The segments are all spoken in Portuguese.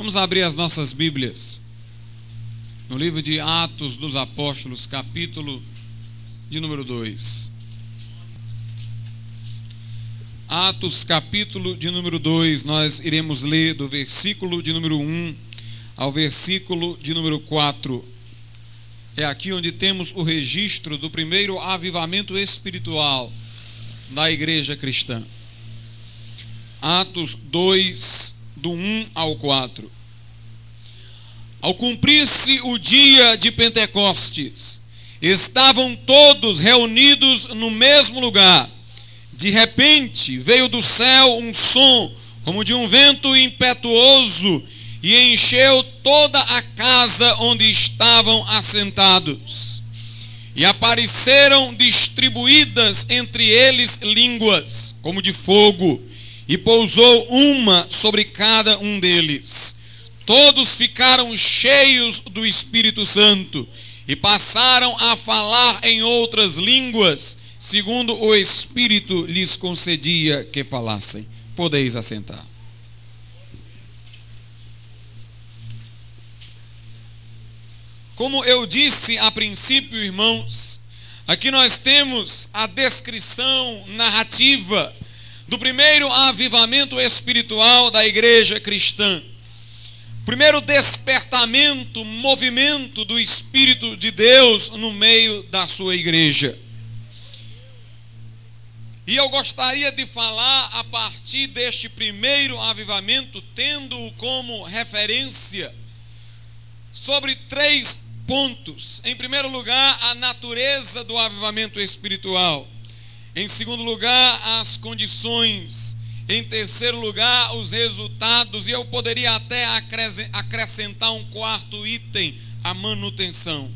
Vamos abrir as nossas Bíblias no livro de Atos dos Apóstolos, capítulo de número 2. Atos, capítulo de número 2, nós iremos ler do versículo de número 1 ao versículo de número 4. É aqui onde temos o registro do primeiro avivamento espiritual da igreja cristã. Atos 2, do 1 ao 4. Ao cumprir-se o dia de Pentecostes, estavam todos reunidos no mesmo lugar. De repente veio do céu um som, como de um vento impetuoso, e encheu toda a casa onde estavam assentados. E apareceram distribuídas entre eles línguas, como de fogo, e pousou uma sobre cada um deles. Todos ficaram cheios do Espírito Santo e passaram a falar em outras línguas, segundo o Espírito lhes concedia que falassem. Podeis assentar. Como eu disse a princípio, irmãos, aqui nós temos a descrição narrativa do primeiro avivamento espiritual da igreja cristã. Primeiro despertamento, movimento do Espírito de Deus no meio da sua igreja. E eu gostaria de falar a partir deste primeiro avivamento, tendo-o como referência sobre três pontos. Em primeiro lugar, a natureza do avivamento espiritual. Em segundo lugar, as condições. Em terceiro lugar, os resultados. E eu poderia até acrescentar um quarto item: a manutenção.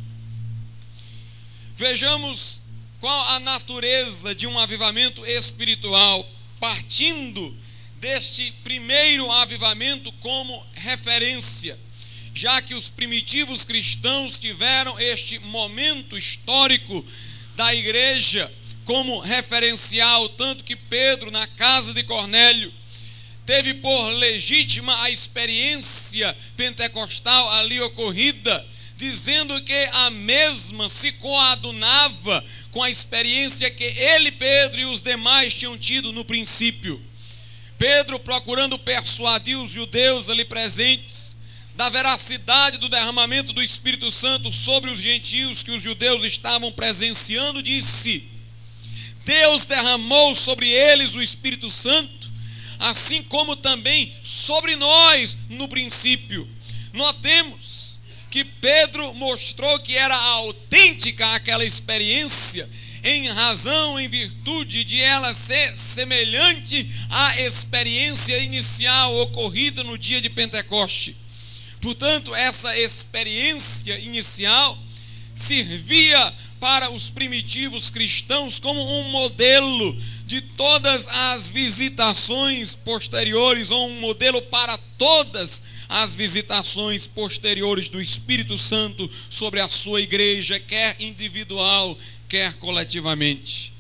Vejamos qual a natureza de um avivamento espiritual, partindo deste primeiro avivamento como referência, já que os primitivos cristãos tiveram este momento histórico da igreja como referencial, tanto que Pedro, na casa de Cornélio, teve por legítima a experiência pentecostal ali ocorrida, dizendo que a mesma se coadunava com a experiência que ele, Pedro e os demais tinham tido no princípio. Pedro procurando persuadir os judeus ali presentes da veracidade do derramamento do Espírito Santo sobre os gentios que os judeus estavam presenciando, disse: Deus derramou sobre eles o Espírito Santo, assim como também sobre nós no princípio. Notemos que Pedro mostrou que era autêntica aquela experiência, em razão, em virtude de ela ser semelhante à experiência inicial ocorrida no dia de Pentecoste. Portanto, essa experiência inicial servia para os primitivos cristãos como um modelo de todas as visitações posteriores, ou um modelo para todas as visitações posteriores do Espírito Santo sobre a sua igreja, quer individual, quer coletivamente.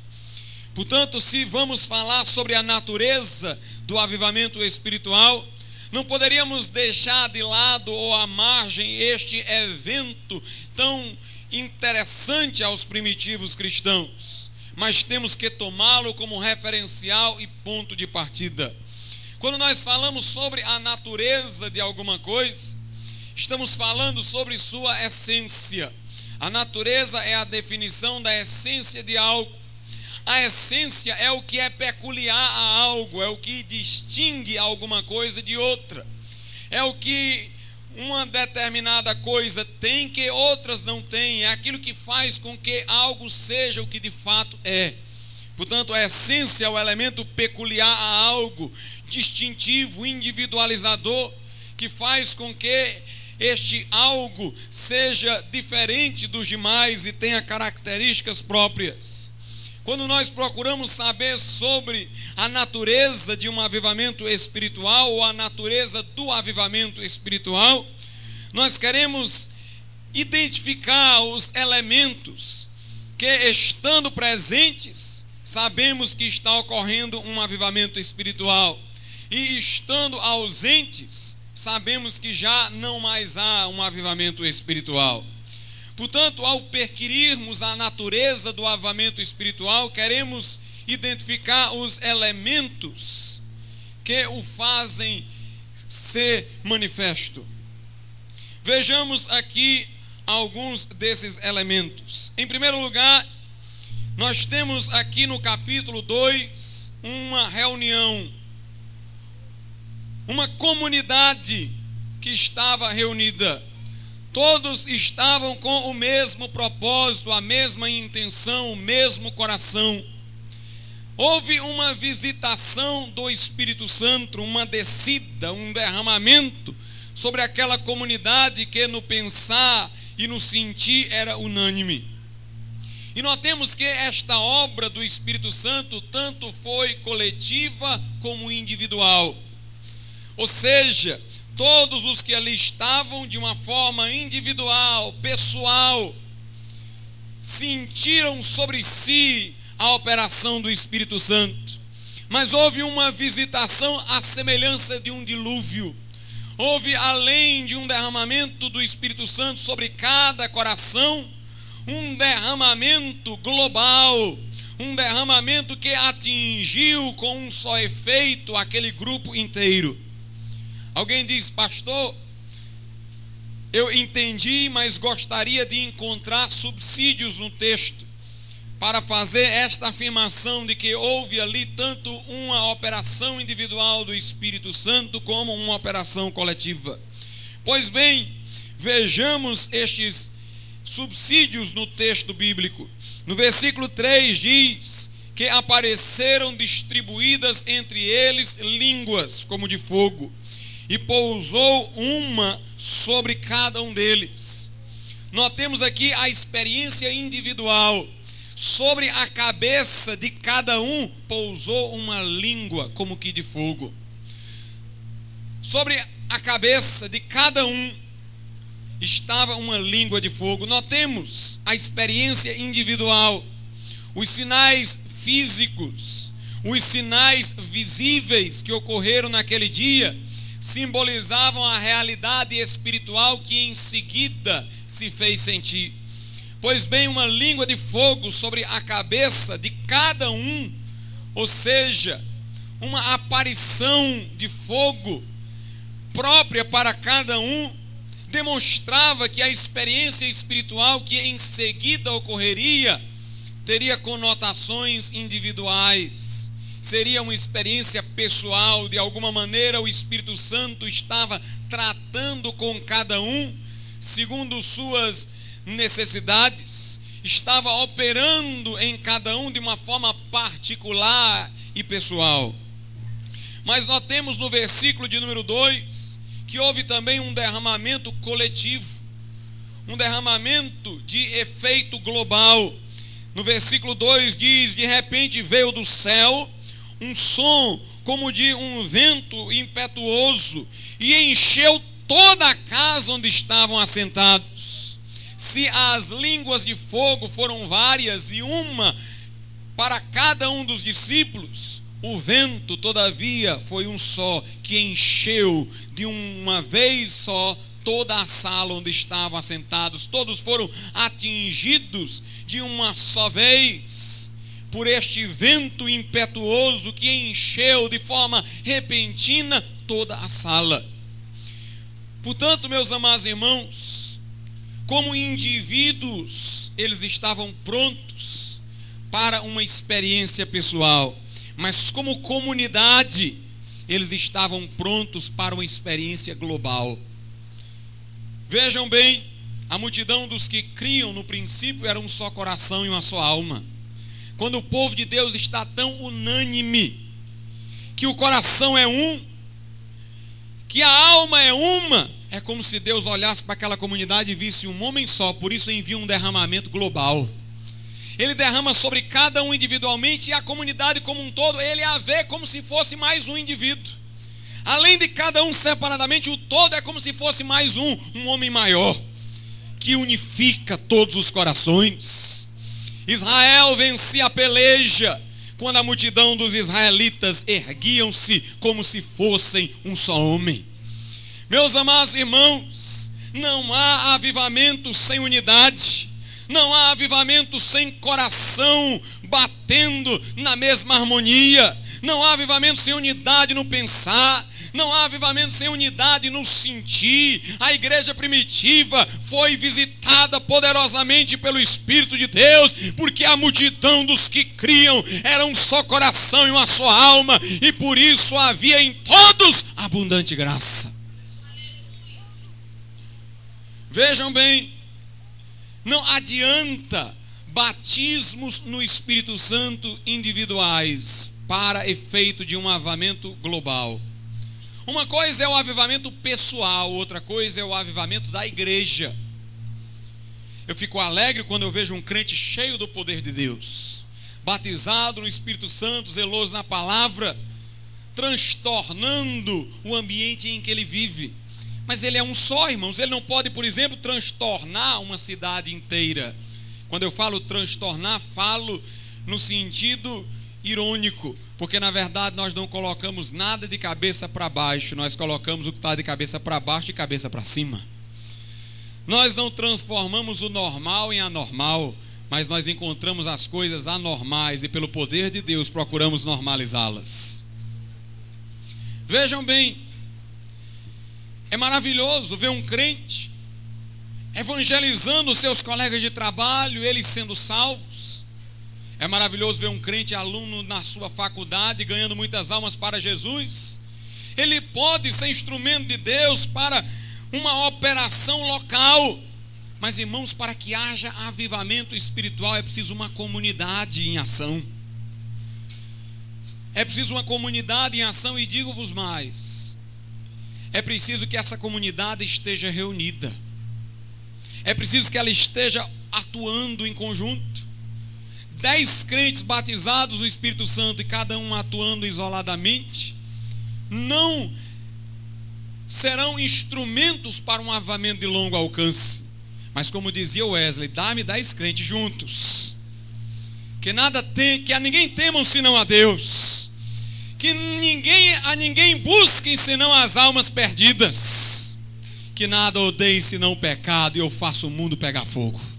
Portanto, se vamos falar sobre a natureza do avivamento espiritual, não poderíamos deixar de lado ou à margem este evento tão interessante aos primitivos cristãos, mas temos que tomá-lo como referencial e ponto de partida. Quando nós falamos sobre a natureza de alguma coisa, estamos falando sobre sua essência. A natureza é a definição da essência de algo. A essência é o que é peculiar a algo, é o que distingue alguma coisa de outra. É o que uma determinada coisa tem que outras não têm, é aquilo que faz com que algo seja o que de fato é. Portanto, a essência é o elemento peculiar a algo, distintivo, individualizador, que faz com que este algo seja diferente dos demais e tenha características próprias. Quando nós procuramos saber sobre a natureza de um avivamento espiritual ou a natureza do avivamento espiritual, nós queremos identificar os elementos que, estando presentes, sabemos que está ocorrendo um avivamento espiritual, e estando ausentes, sabemos que já não mais há um avivamento espiritual. Portanto, ao perquirirmos a natureza do avivamento espiritual, queremos identificar os elementos que o fazem ser manifesto. Vejamos aqui alguns desses elementos. Em primeiro lugar, nós temos aqui no capítulo 2 uma reunião, uma comunidade que estava reunida. Todos estavam com o mesmo propósito, a mesma intenção, o mesmo coração. Houve uma visitação do Espírito Santo, uma descida, um derramamento sobre aquela comunidade que no pensar e no sentir era unânime. E notemos que esta obra do Espírito Santo tanto foi coletiva como individual. Ou seja, todos os que ali estavam de uma forma individual, pessoal, sentiram sobre si a operação do Espírito Santo. Mas houve uma visitação à semelhança de um dilúvio. Houve, além de um derramamento do Espírito Santo sobre cada coração, um derramamento global, um derramamento que atingiu com um só efeito aquele grupo inteiro. Alguém diz, pastor, eu entendi, mas gostaria de encontrar subsídios no texto para fazer esta afirmação de que houve ali tanto uma operação individual do Espírito Santo como uma operação coletiva. Pois bem, vejamos estes subsídios no texto bíblico. No versículo 3 diz que apareceram distribuídas entre eles línguas como de fogo, e pousou uma sobre cada um deles. Notemos aqui a experiência individual sobre a cabeça de cada um pousou uma língua como que de fogo. Sobre a cabeça de cada um estava uma língua de fogo. Notemos a experiência individual, os sinais físicos, os sinais visíveis que ocorreram naquele dia simbolizavam a realidade espiritual que em seguida se fez sentir. Pois bem, uma língua de fogo sobre a cabeça de cada um, ou seja, uma aparição de fogo própria para cada um, demonstrava que a experiência espiritual que em seguida ocorreria teria conotações individuais, seria uma experiência pessoal, de alguma maneira o Espírito Santo estava tratando com cada um, segundo suas necessidades, estava operando em cada um de uma forma particular e pessoal. Mas notemos no versículo de número 2 que houve também um derramamento coletivo, um derramamento de efeito global. No versículo 2 diz: De repente veio do céu um som como de um vento impetuoso e encheu toda a casa onde estavam assentados se as línguas de fogo foram várias e uma para cada um dos discípulos, o vento, todavia, foi um só, que encheu de uma vez só toda a sala onde estavam assentados. Todos foram atingidos de uma só vez por este vento impetuoso que encheu de forma repentina toda a sala. Portanto, meus amados irmãos, como indivíduos, eles estavam prontos para uma experiência pessoal, mas como comunidade, eles estavam prontos para uma experiência global. Vejam bem, a multidão dos que criam no princípio era um só coração e uma só alma. Quando o povo de Deus está tão unânime, que o coração é um, que a alma é uma, é como se Deus olhasse para aquela comunidade e visse um homem só, por isso envia um derramamento global. Ele derrama sobre cada um individualmente e a comunidade como um todo, ele a vê como se fosse mais um indivíduo. Além de cada um separadamente, o todo é como se fosse mais um, um homem maior, que unifica todos os corações. Israel vencia a peleja quando a multidão dos israelitas erguiam-se como se fossem um só homem. Meus amados irmãos, não há avivamento sem unidade, não há avivamento sem coração batendo na mesma harmonia, não há avivamento sem unidade no pensar, não há avivamento sem unidade no sentir. A igreja primitiva foi visitada poderosamente pelo Espírito de Deus, porque a multidão dos que criam era um só coração e uma só alma, e por isso havia em todos abundante graça. Vejam bem, não adianta batismos no Espírito Santo individuais para efeito de um avamento global. Uma coisa é o avivamento pessoal, outra coisa é o avivamento da igreja. Eu fico alegre quando eu vejo um crente cheio do poder de Deus, batizado no Espírito Santo, zeloso na palavra, transtornando o ambiente em que ele vive. Mas ele é um só, irmãos. Ele não pode, por exemplo, transtornar uma cidade inteira. Quando eu falo transtornar, falo no sentido irônico, porque na verdade nós não colocamos nada de cabeça para baixo, nós colocamos o que está de cabeça para baixo e cabeça para cima. Nós não transformamos o normal em anormal, mas nós encontramos as coisas anormais e pelo poder de Deus procuramos normalizá-las. Vejam bem, é maravilhoso ver um crente evangelizando os seus colegas de trabalho, eles sendo salvos é maravilhoso ver um crente aluno na sua faculdade ganhando muitas almas para Jesus. Ele pode ser instrumento de Deus para uma operação local. Mas, irmãos, para que haja avivamento espiritual é preciso uma comunidade em ação. É preciso uma comunidade em ação, e digo-vos mais: é preciso que essa comunidade esteja reunida, é preciso que ela esteja atuando em conjunto dez crentes batizados no Espírito Santo e cada um atuando isoladamente, não serão instrumentos para um avamento de longo alcance. Mas como dizia Wesley, dá-me dez crentes juntos. Que nada tem, que a ninguém temam senão a Deus. Que ninguém a ninguém busquem senão as almas perdidas. Que nada odeiem senão o pecado e eu faço o mundo pegar fogo.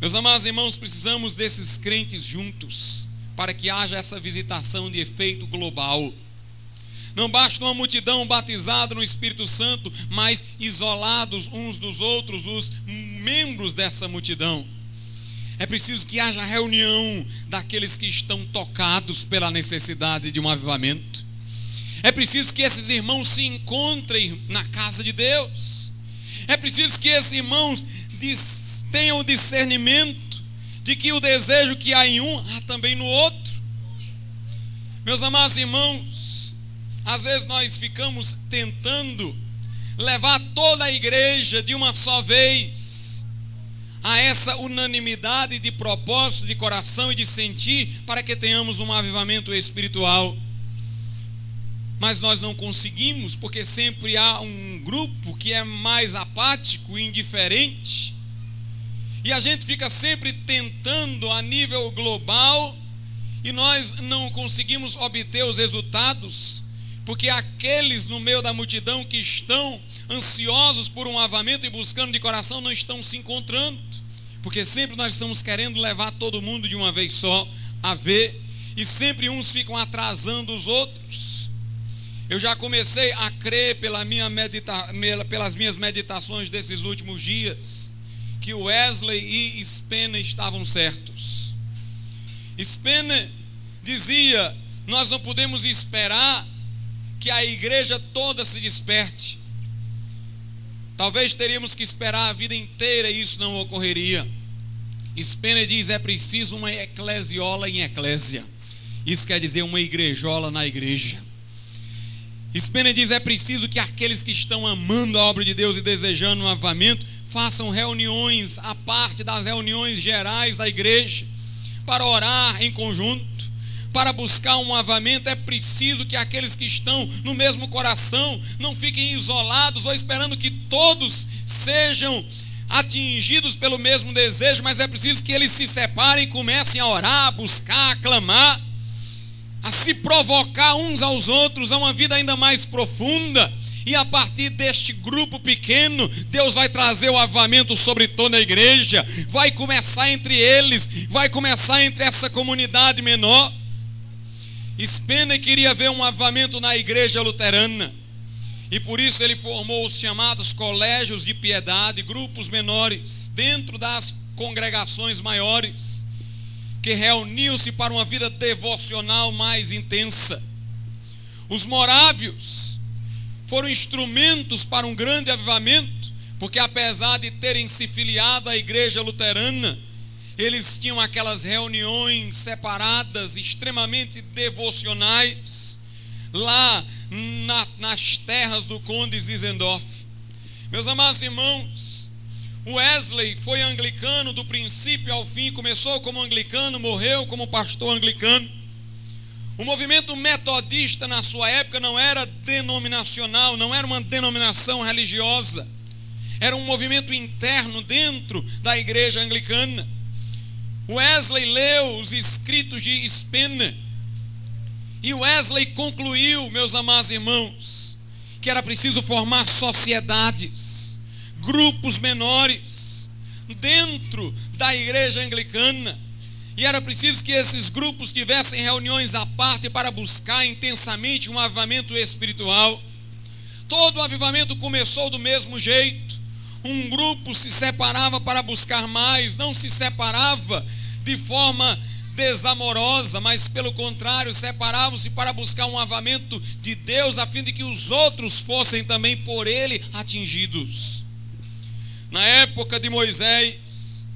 Meus amados irmãos, precisamos desses crentes juntos para que haja essa visitação de efeito global. Não basta uma multidão batizada no Espírito Santo, mas isolados uns dos outros, os membros dessa multidão. É preciso que haja reunião daqueles que estão tocados pela necessidade de um avivamento. É preciso que esses irmãos se encontrem na casa de Deus. É preciso que esses irmãos tenham discernimento de que o desejo que há em um há também no outro. Meus amados irmãos, às vezes nós ficamos tentando levar toda a igreja de uma só vez a essa unanimidade de propósito, de coração e de sentir para que tenhamos um avivamento espiritual. Mas nós não conseguimos, porque sempre há um grupo que é mais apático, indiferente, e a gente fica sempre tentando a nível global e nós não conseguimos obter os resultados, porque aqueles no meio da multidão que estão ansiosos por um avamento e buscando de coração não estão se encontrando, porque sempre nós estamos querendo levar todo mundo de uma vez só a ver, e sempre uns ficam atrasando os outros. Eu já comecei a crer pela minha medita pelas minhas meditações desses últimos dias que Wesley e Spener estavam certos. Spener dizia: Nós não podemos esperar que a igreja toda se desperte. Talvez teríamos que esperar a vida inteira e isso não ocorreria. Spener diz: é preciso uma eclesiola em eclésia. Isso quer dizer uma igrejola na igreja. Spener diz: é preciso que aqueles que estão amando a obra de Deus e desejando um avamento façam reuniões à parte das reuniões gerais da igreja, para orar em conjunto, para buscar um avamento, é preciso que aqueles que estão no mesmo coração não fiquem isolados ou esperando que todos sejam atingidos pelo mesmo desejo, mas é preciso que eles se separem comecem a orar, a buscar, a clamar. A se provocar uns aos outros a uma vida ainda mais profunda. E a partir deste grupo pequeno, Deus vai trazer o avamento sobre toda a igreja. Vai começar entre eles, vai começar entre essa comunidade menor. Spener queria ver um avamento na igreja luterana. E por isso ele formou os chamados colégios de piedade, grupos menores, dentro das congregações maiores, que reuniam-se para uma vida devocional mais intensa. Os morávios foram instrumentos para um grande avivamento, porque apesar de terem se filiado à igreja luterana, eles tinham aquelas reuniões separadas, extremamente devocionais, lá na, nas terras do Conde Zizendorf. Meus amados irmãos, Wesley foi anglicano do princípio ao fim, começou como anglicano, morreu como pastor anglicano. O movimento metodista na sua época não era denominacional, não era uma denominação religiosa, era um movimento interno dentro da igreja anglicana. Wesley leu os escritos de Spener e Wesley concluiu, meus amados irmãos, que era preciso formar sociedades, grupos menores, dentro da igreja anglicana. E era preciso que esses grupos tivessem reuniões à parte para buscar intensamente um avivamento espiritual. Todo o avivamento começou do mesmo jeito. Um grupo se separava para buscar mais, não se separava de forma desamorosa, mas pelo contrário, separavam-se para buscar um avamento de Deus, a fim de que os outros fossem também por ele atingidos. Na época de Moisés,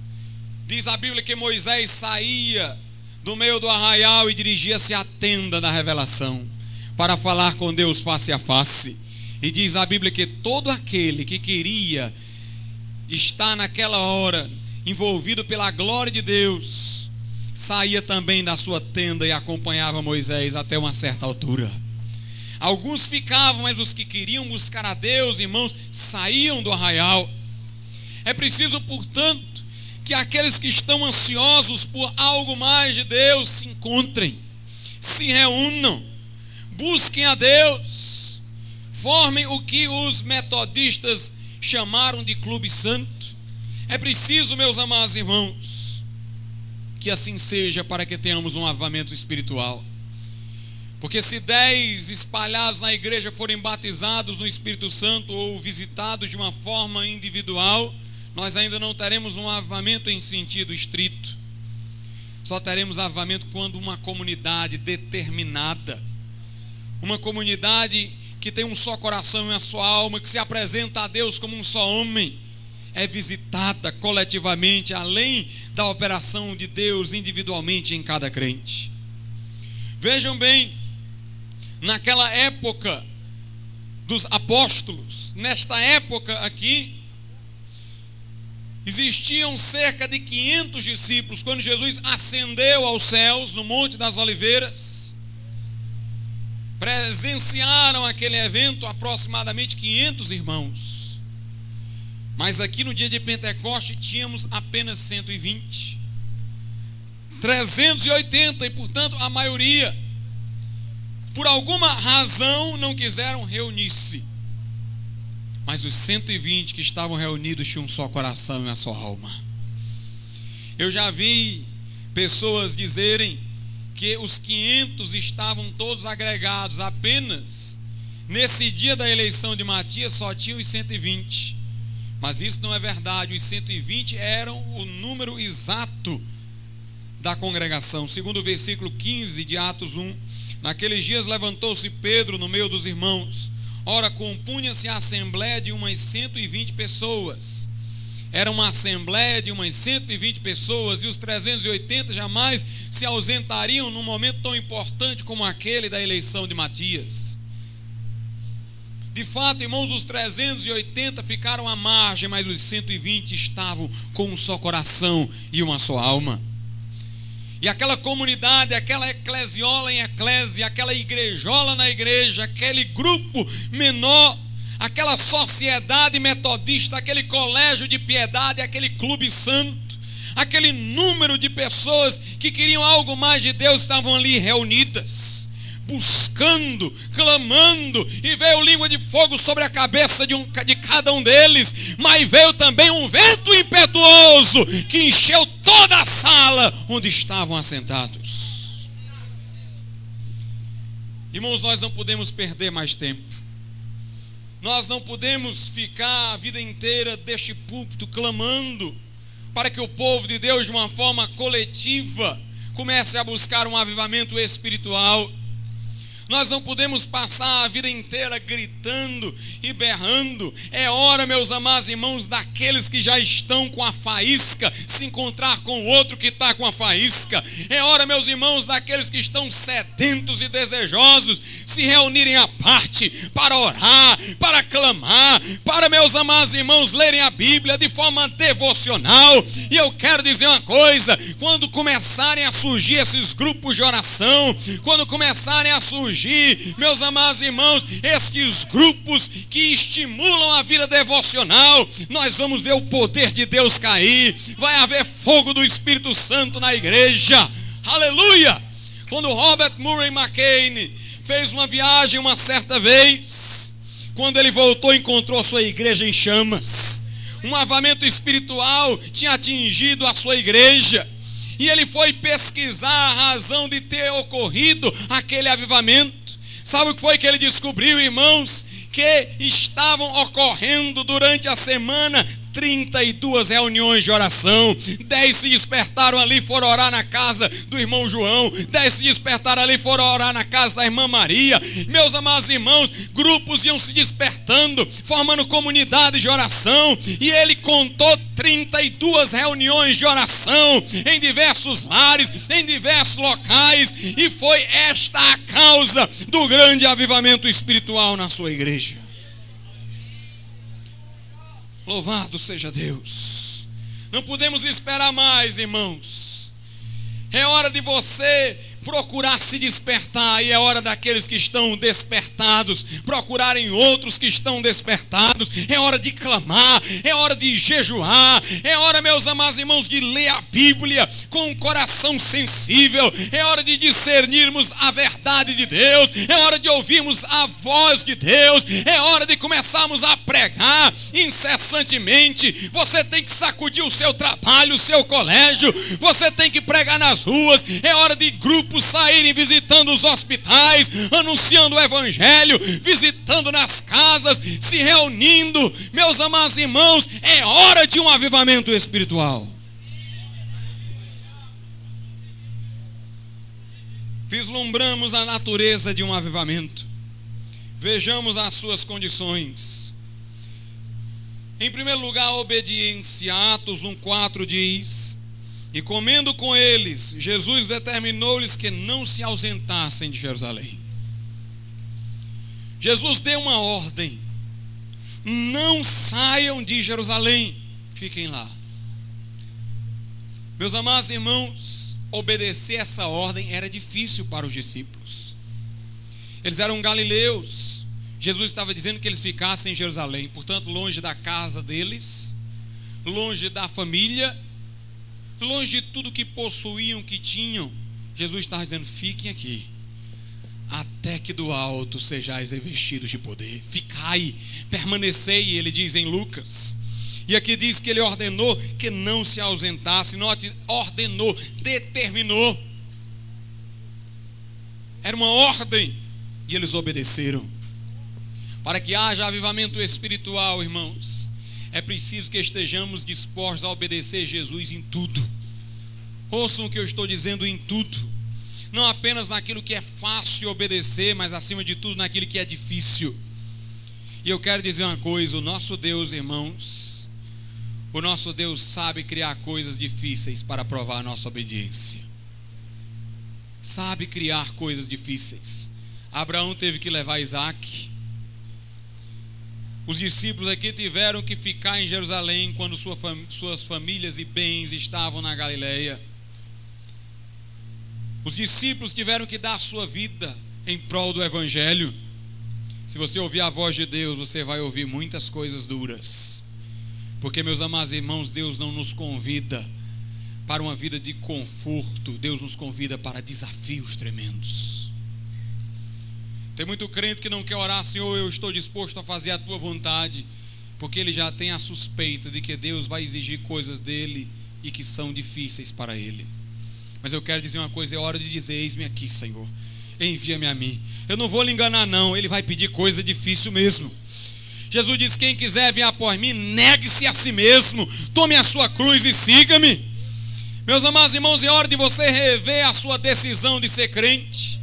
diz a Bíblia que Moisés saía do meio do arraial e dirigia-se à tenda da revelação para falar com Deus face a face. E diz a Bíblia que todo aquele que queria estar naquela hora envolvido pela glória de Deus, saía também da sua tenda e acompanhava Moisés até uma certa altura. Alguns ficavam, mas os que queriam buscar a Deus, irmãos, saíam do arraial. É preciso, portanto, que aqueles que estão ansiosos por algo mais de Deus se encontrem, se reúnam, busquem a Deus, formem o que os metodistas chamaram de clube santo. É preciso, meus amados irmãos, que assim seja para que tenhamos um avamento espiritual. Porque se dez espalhados na igreja forem batizados no Espírito Santo ou visitados de uma forma individual, nós ainda não teremos um avamento em sentido estrito. Só teremos avamento quando uma comunidade determinada, uma comunidade que tem um só coração e uma só alma, que se apresenta a Deus como um só homem, é visitada coletivamente, além da operação de Deus individualmente em cada crente. Vejam bem, naquela época dos apóstolos, nesta época aqui, existiam cerca de 500 discípulos quando Jesus ascendeu aos céus no Monte das Oliveiras. Presenciaram aquele evento aproximadamente 500 irmãos. Mas aqui no dia de Pentecoste tínhamos apenas 120. 380 e, portanto, a maioria, por alguma razão, não quiseram reunir-se. Mas os 120 que estavam reunidos tinham um só coração e uma só alma. Eu já vi pessoas dizerem que os 500 estavam todos agregados, apenas nesse dia da eleição de Matias só tinham os 120. Mas isso não é verdade. Os 120 eram o número exato da congregação. Segundo o versículo 15 de Atos 1, naqueles dias levantou-se Pedro no meio dos irmãos. Ora, compunha-se a assembleia de umas 120 pessoas. Era uma assembleia de umas 120 pessoas e os 380 jamais se ausentariam num momento tão importante como aquele da eleição de Matias. De fato, irmãos, os 380 ficaram à margem, mas os 120 estavam com um só coração e uma só alma. E aquela comunidade, aquela eclesiola em eclésia, aquela igrejola na igreja, aquele grupo menor, aquela sociedade metodista, aquele colégio de piedade, aquele clube santo, aquele número de pessoas que queriam algo mais de Deus estavam ali reunidas buscando, clamando, e veio língua de fogo sobre a cabeça de, um, de cada um deles, mas veio também um vento impetuoso que encheu toda a sala onde estavam assentados. Irmãos, nós não podemos perder mais tempo. Nós não podemos ficar a vida inteira deste púlpito clamando para que o povo de Deus, de uma forma coletiva, comece a buscar um avivamento espiritual. Nós não podemos passar a vida inteira gritando e berrando. É hora, meus amados irmãos, daqueles que já estão com a faísca, se encontrar com o outro que está com a faísca. É hora, meus irmãos, daqueles que estão sedentos e desejosos, se reunirem à parte para orar, para clamar, para, meus amados irmãos, lerem a Bíblia de forma devocional. E eu quero dizer uma coisa: quando começarem a surgir esses grupos de oração, quando começarem a surgir, meus amados irmãos, esses grupos que estimulam a vida devocional, nós vamos ver o poder de Deus cair, vai haver fogo do Espírito Santo na igreja, aleluia! Quando Robert Murray McCain fez uma viagem uma certa vez, quando ele voltou, encontrou sua igreja em chamas. Um avamento espiritual tinha atingido a sua igreja e ele foi pesquisar a razão de ter ocorrido aquele avivamento. Sabe o que foi que ele descobriu, irmãos? Que estavam ocorrendo durante a semana 32 reuniões de oração. Dez se despertaram ali, foram orar na casa do irmão João. Dez se despertaram ali, foram orar na casa da irmã Maria. Meus amados irmãos, grupos iam se despertando, formando comunidades de oração. E ele contou 32 reuniões de oração em diversos lares, em diversos locais. E foi esta a causa do grande avivamento espiritual na sua igreja. Louvado seja Deus. Não podemos esperar mais, irmãos. É hora de você procurar se despertar, e é hora daqueles que estão despertados procurarem outros que estão despertados. É hora de clamar, é hora de jejuar, é hora, meus amados irmãos, de ler a Bíblia com um coração sensível. É hora de discernirmos a verdade de Deus, é hora de ouvirmos a voz de Deus, é hora de começarmos a pregar incessantemente. Você tem que sacudir o seu trabalho, o seu colégio, você tem que pregar nas ruas. É hora de grupo grupos saírem visitando os hospitais, anunciando o Evangelho, visitando nas casas, se reunindo. Meus amados irmãos, é hora de um avivamento espiritual. Vislumbramos a natureza de um avivamento. Vejamos as suas condições. Em primeiro lugar, a obediência. Atos 1,4 diz: e comendo com eles, Jesus determinou-lhes que não se ausentassem de Jerusalém. Jesus deu uma ordem: não saiam de Jerusalém, fiquem lá. Meus amados irmãos, obedecer essa ordem era difícil para os discípulos. Eles eram galileus. Jesus estava dizendo que eles ficassem em Jerusalém, portanto, longe da casa deles, longe da família longe de tudo que possuíam, que tinham, Jesus está dizendo: fiquem aqui, até que do alto sejais revestidos de poder. Ficai, permanecei, ele diz em Lucas. E aqui diz que ele ordenou que não se ausentasse, note, ordenou, determinou. Era uma ordem e eles obedeceram. Para que haja avivamento espiritual, irmãos, é preciso que estejamos dispostos a obedecer Jesus em tudo. Ouçam o que eu estou dizendo em tudo. Não apenas naquilo que é fácil obedecer, mas acima de tudo naquilo que é difícil. E eu quero dizer uma coisa: o nosso Deus, irmãos, o nosso Deus sabe criar coisas difíceis para provar a nossa obediência. Sabe criar coisas difíceis. Abraão teve que levar Isaac os discípulos aqui tiveram que ficar em Jerusalém quando sua fam suas famílias e bens estavam na Galileia. Os discípulos tiveram que dar sua vida em prol do Evangelho. Se você ouvir a voz de Deus, você vai ouvir muitas coisas duras. Porque, meus amados irmãos, Deus não nos convida para uma vida de conforto, Deus nos convida para desafios tremendos. Tem muito crente que não quer orar, Senhor, eu estou disposto a fazer a tua vontade, porque ele já tem a suspeita de que Deus vai exigir coisas dele e que são difíceis para ele. Mas eu quero dizer uma coisa: é hora de dizer: Eis-me aqui, Senhor, envia-me a mim. Eu não vou lhe enganar, não, ele vai pedir coisa difícil mesmo. Jesus diz: Quem quiser vir após mim, negue-se a si mesmo, tome a sua cruz e siga-me. Meus amados irmãos, é hora de você rever a sua decisão de ser crente.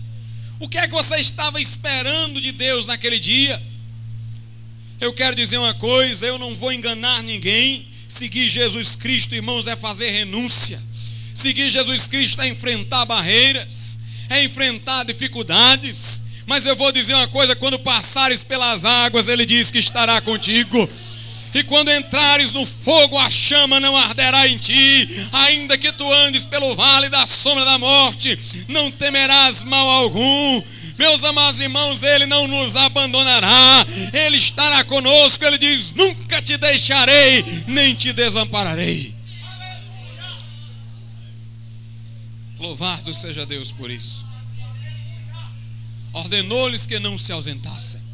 O que é que você estava esperando de Deus naquele dia? Eu quero dizer uma coisa: eu não vou enganar ninguém. Seguir Jesus Cristo, irmãos, é fazer renúncia. Seguir Jesus Cristo é enfrentar barreiras, é enfrentar dificuldades. Mas eu vou dizer uma coisa: quando passares pelas águas, Ele diz que estará contigo. E quando entrares no fogo, a chama não arderá em ti, ainda que tu andes pelo vale da sombra da morte, não temerás mal algum. Meus amados irmãos, Ele não nos abandonará, Ele estará conosco. Ele diz: Nunca te deixarei, nem te desampararei. Louvado seja Deus por isso. Ordenou-lhes que não se ausentassem.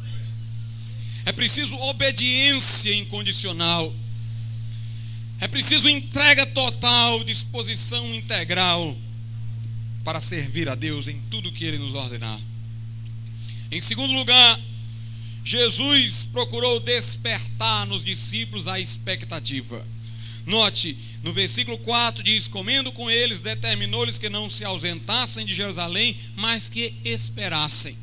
É preciso obediência incondicional. É preciso entrega total, disposição integral para servir a Deus em tudo que Ele nos ordenar. Em segundo lugar, Jesus procurou despertar nos discípulos a expectativa. Note, no versículo 4 diz: Comendo com eles, determinou-lhes que não se ausentassem de Jerusalém, mas que esperassem.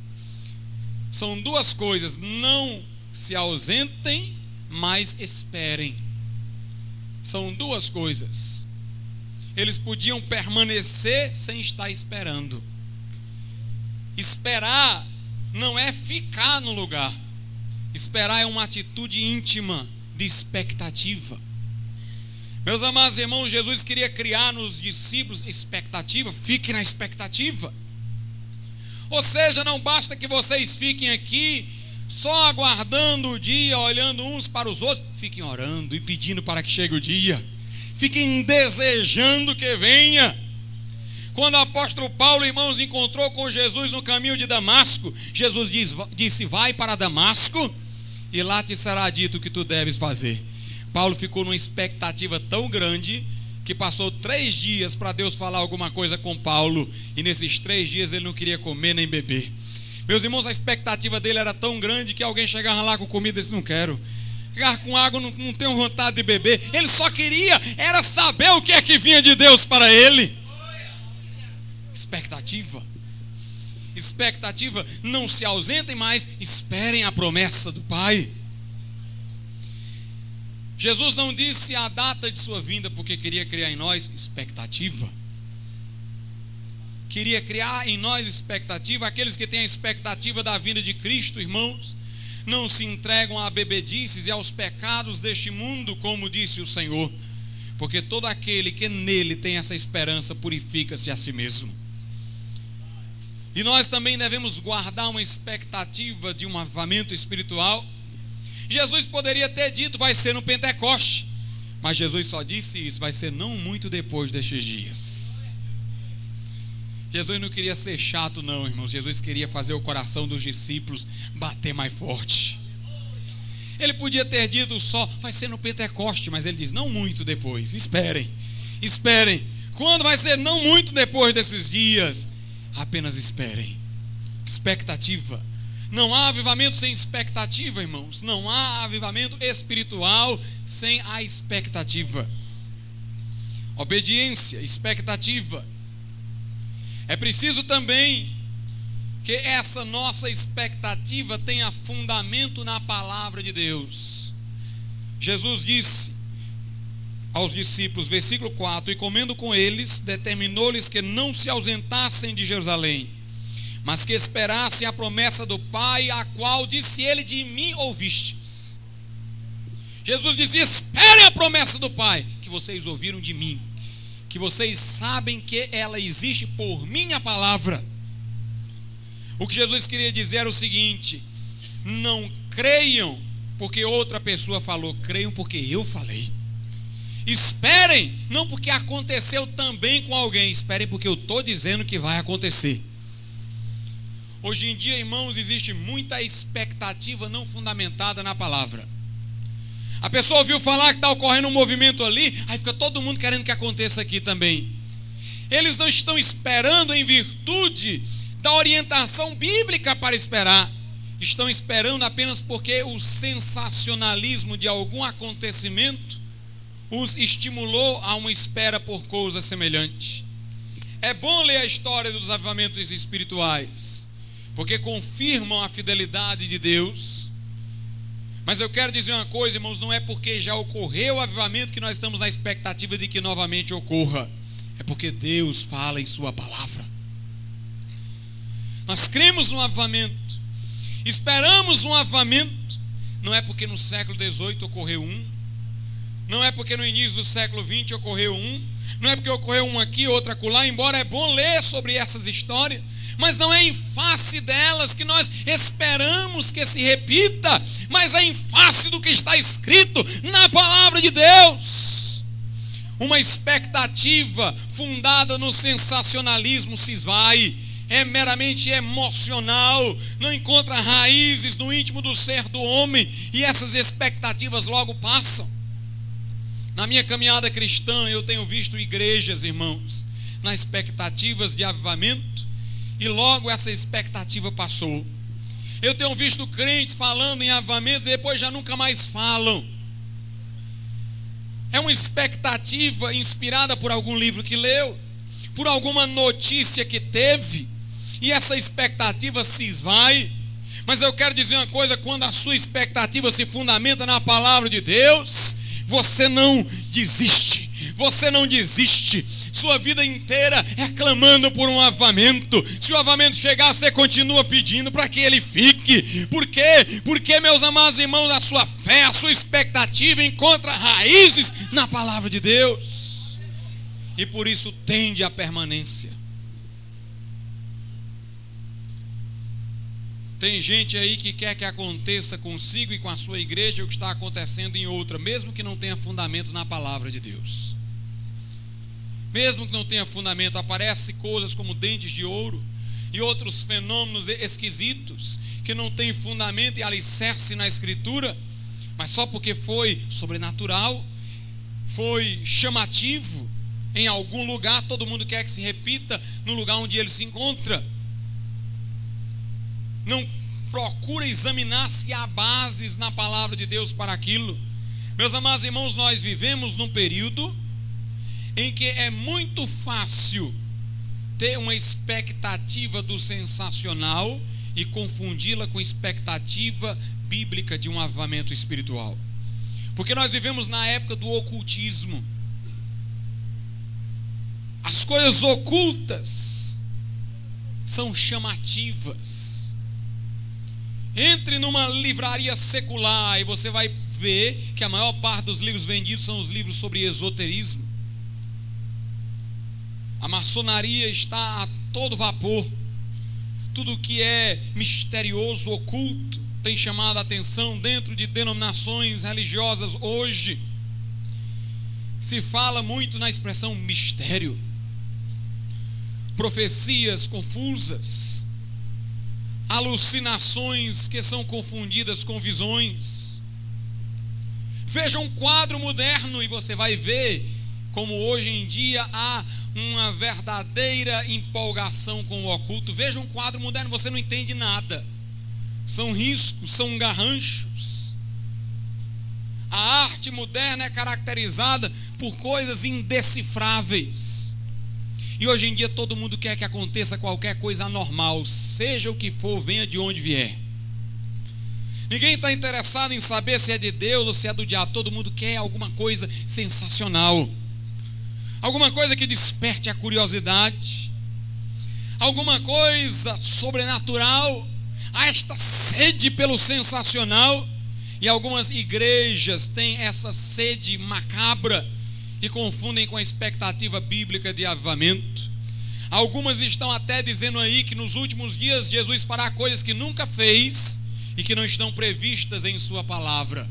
São duas coisas: não se ausentem, mas esperem. São duas coisas. Eles podiam permanecer sem estar esperando. Esperar não é ficar no lugar. Esperar é uma atitude íntima de expectativa. Meus amados irmãos, Jesus queria criar nos discípulos expectativa, fiquem na expectativa. Ou seja, não basta que vocês fiquem aqui só aguardando o dia, olhando uns para os outros, fiquem orando e pedindo para que chegue o dia. Fiquem desejando que venha. Quando o apóstolo Paulo, irmãos, encontrou com Jesus no caminho de Damasco, Jesus disse: Vai para Damasco e lá te será dito o que tu deves fazer. Paulo ficou numa expectativa tão grande que passou três dias para Deus falar alguma coisa com Paulo, e nesses três dias ele não queria comer nem beber. Meus irmãos, a expectativa dele era tão grande que alguém chegava lá com comida e disse: Não quero. Chegar com água, não, não tenho vontade de beber. Ele só queria, era saber o que é que vinha de Deus para ele. Expectativa. Expectativa, não se ausentem mais, esperem a promessa do Pai. Jesus não disse a data de sua vinda porque queria criar em nós expectativa queria criar em nós expectativa, aqueles que têm a expectativa da vinda de Cristo, irmãos, não se entregam a bebedices e aos pecados deste mundo, como disse o Senhor, porque todo aquele que nele tem essa esperança purifica-se a si mesmo. E nós também devemos guardar uma expectativa de um avivamento espiritual. Jesus poderia ter dito, vai ser no Pentecoste, mas Jesus só disse isso, vai ser não muito depois destes dias. Jesus não queria ser chato, não, irmãos. Jesus queria fazer o coração dos discípulos bater mais forte. Ele podia ter dito só, vai ser no Pentecoste, mas ele diz, não muito depois. Esperem, esperem. Quando vai ser? Não muito depois desses dias. Apenas esperem. Expectativa. Não há avivamento sem expectativa, irmãos. Não há avivamento espiritual sem a expectativa. Obediência, expectativa. É preciso também que essa nossa expectativa tenha fundamento na palavra de Deus. Jesus disse aos discípulos, versículo 4: E comendo com eles, determinou-lhes que não se ausentassem de Jerusalém, mas que esperassem a promessa do Pai, a qual disse ele: De mim ouvistes. Jesus disse: Esperem a promessa do Pai, que vocês ouviram de mim que vocês sabem que ela existe por minha palavra. O que Jesus queria dizer era o seguinte: não creiam porque outra pessoa falou, creiam porque eu falei. Esperem, não porque aconteceu também com alguém, esperem porque eu estou dizendo que vai acontecer. Hoje em dia, irmãos, existe muita expectativa não fundamentada na palavra. A pessoa ouviu falar que está ocorrendo um movimento ali, aí fica todo mundo querendo que aconteça aqui também. Eles não estão esperando em virtude da orientação bíblica para esperar. Estão esperando apenas porque o sensacionalismo de algum acontecimento os estimulou a uma espera por coisa semelhante. É bom ler a história dos avivamentos espirituais, porque confirmam a fidelidade de Deus. Mas eu quero dizer uma coisa, irmãos: não é porque já ocorreu o avivamento que nós estamos na expectativa de que novamente ocorra, é porque Deus fala em Sua palavra. Nós cremos no avivamento, esperamos um avivamento, não é porque no século XVIII ocorreu um, não é porque no início do século XX ocorreu um, não é porque ocorreu um aqui, outro acolá, embora é bom ler sobre essas histórias, mas não é em face delas que nós esperamos que se repita, mas é em face do que está escrito na palavra de Deus. Uma expectativa fundada no sensacionalismo se esvai, é meramente emocional, não encontra raízes no íntimo do ser do homem, e essas expectativas logo passam. Na minha caminhada cristã, eu tenho visto igrejas, irmãos, nas expectativas de avivamento, e logo essa expectativa passou. Eu tenho visto crentes falando em avivamento e depois já nunca mais falam. É uma expectativa inspirada por algum livro que leu, por alguma notícia que teve, e essa expectativa se esvai. Mas eu quero dizer uma coisa: quando a sua expectativa se fundamenta na palavra de Deus, você não desiste. Você não desiste. Sua vida inteira é clamando por um avamento. Se o avamento chegar, você continua pedindo para que ele fique. Por quê? Porque, meus amados irmãos, a sua fé, a sua expectativa encontra raízes na palavra de Deus. E por isso tende à permanência. Tem gente aí que quer que aconteça consigo e com a sua igreja o que está acontecendo em outra, mesmo que não tenha fundamento na palavra de Deus. Mesmo que não tenha fundamento, aparecem coisas como dentes de ouro e outros fenômenos esquisitos que não têm fundamento e alicerce na escritura, mas só porque foi sobrenatural, foi chamativo em algum lugar, todo mundo quer que se repita no lugar onde ele se encontra não procura examinar se há bases na palavra de Deus para aquilo. Meus amados irmãos, nós vivemos num período em que é muito fácil ter uma expectativa do sensacional e confundi-la com expectativa bíblica de um avivamento espiritual. Porque nós vivemos na época do ocultismo. As coisas ocultas são chamativas. Entre numa livraria secular e você vai ver que a maior parte dos livros vendidos são os livros sobre esoterismo. A maçonaria está a todo vapor. Tudo que é misterioso, oculto, tem chamado a atenção dentro de denominações religiosas hoje. Se fala muito na expressão mistério, profecias confusas alucinações que são confundidas com visões. Veja um quadro moderno e você vai ver como hoje em dia há uma verdadeira empolgação com o oculto. Veja um quadro moderno, você não entende nada. São riscos, são garranchos. A arte moderna é caracterizada por coisas indecifráveis. E hoje em dia todo mundo quer que aconteça qualquer coisa anormal, seja o que for, venha de onde vier. Ninguém está interessado em saber se é de Deus ou se é do diabo. Todo mundo quer alguma coisa sensacional, alguma coisa que desperte a curiosidade, alguma coisa sobrenatural. Há esta sede pelo sensacional. E algumas igrejas têm essa sede macabra e confundem com a expectativa bíblica de avivamento. Algumas estão até dizendo aí que nos últimos dias Jesus fará coisas que nunca fez e que não estão previstas em Sua palavra.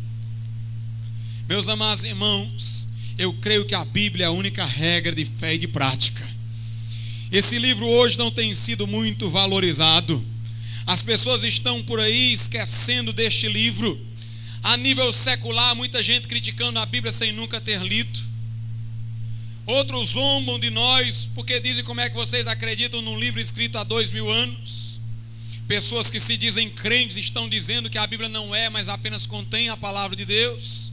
Meus amados irmãos, eu creio que a Bíblia é a única regra de fé e de prática. Esse livro hoje não tem sido muito valorizado. As pessoas estão por aí esquecendo deste livro. A nível secular, muita gente criticando a Bíblia sem nunca ter lido. Outros zombam de nós porque dizem como é que vocês acreditam num livro escrito há dois mil anos. Pessoas que se dizem crentes estão dizendo que a Bíblia não é, mas apenas contém a palavra de Deus.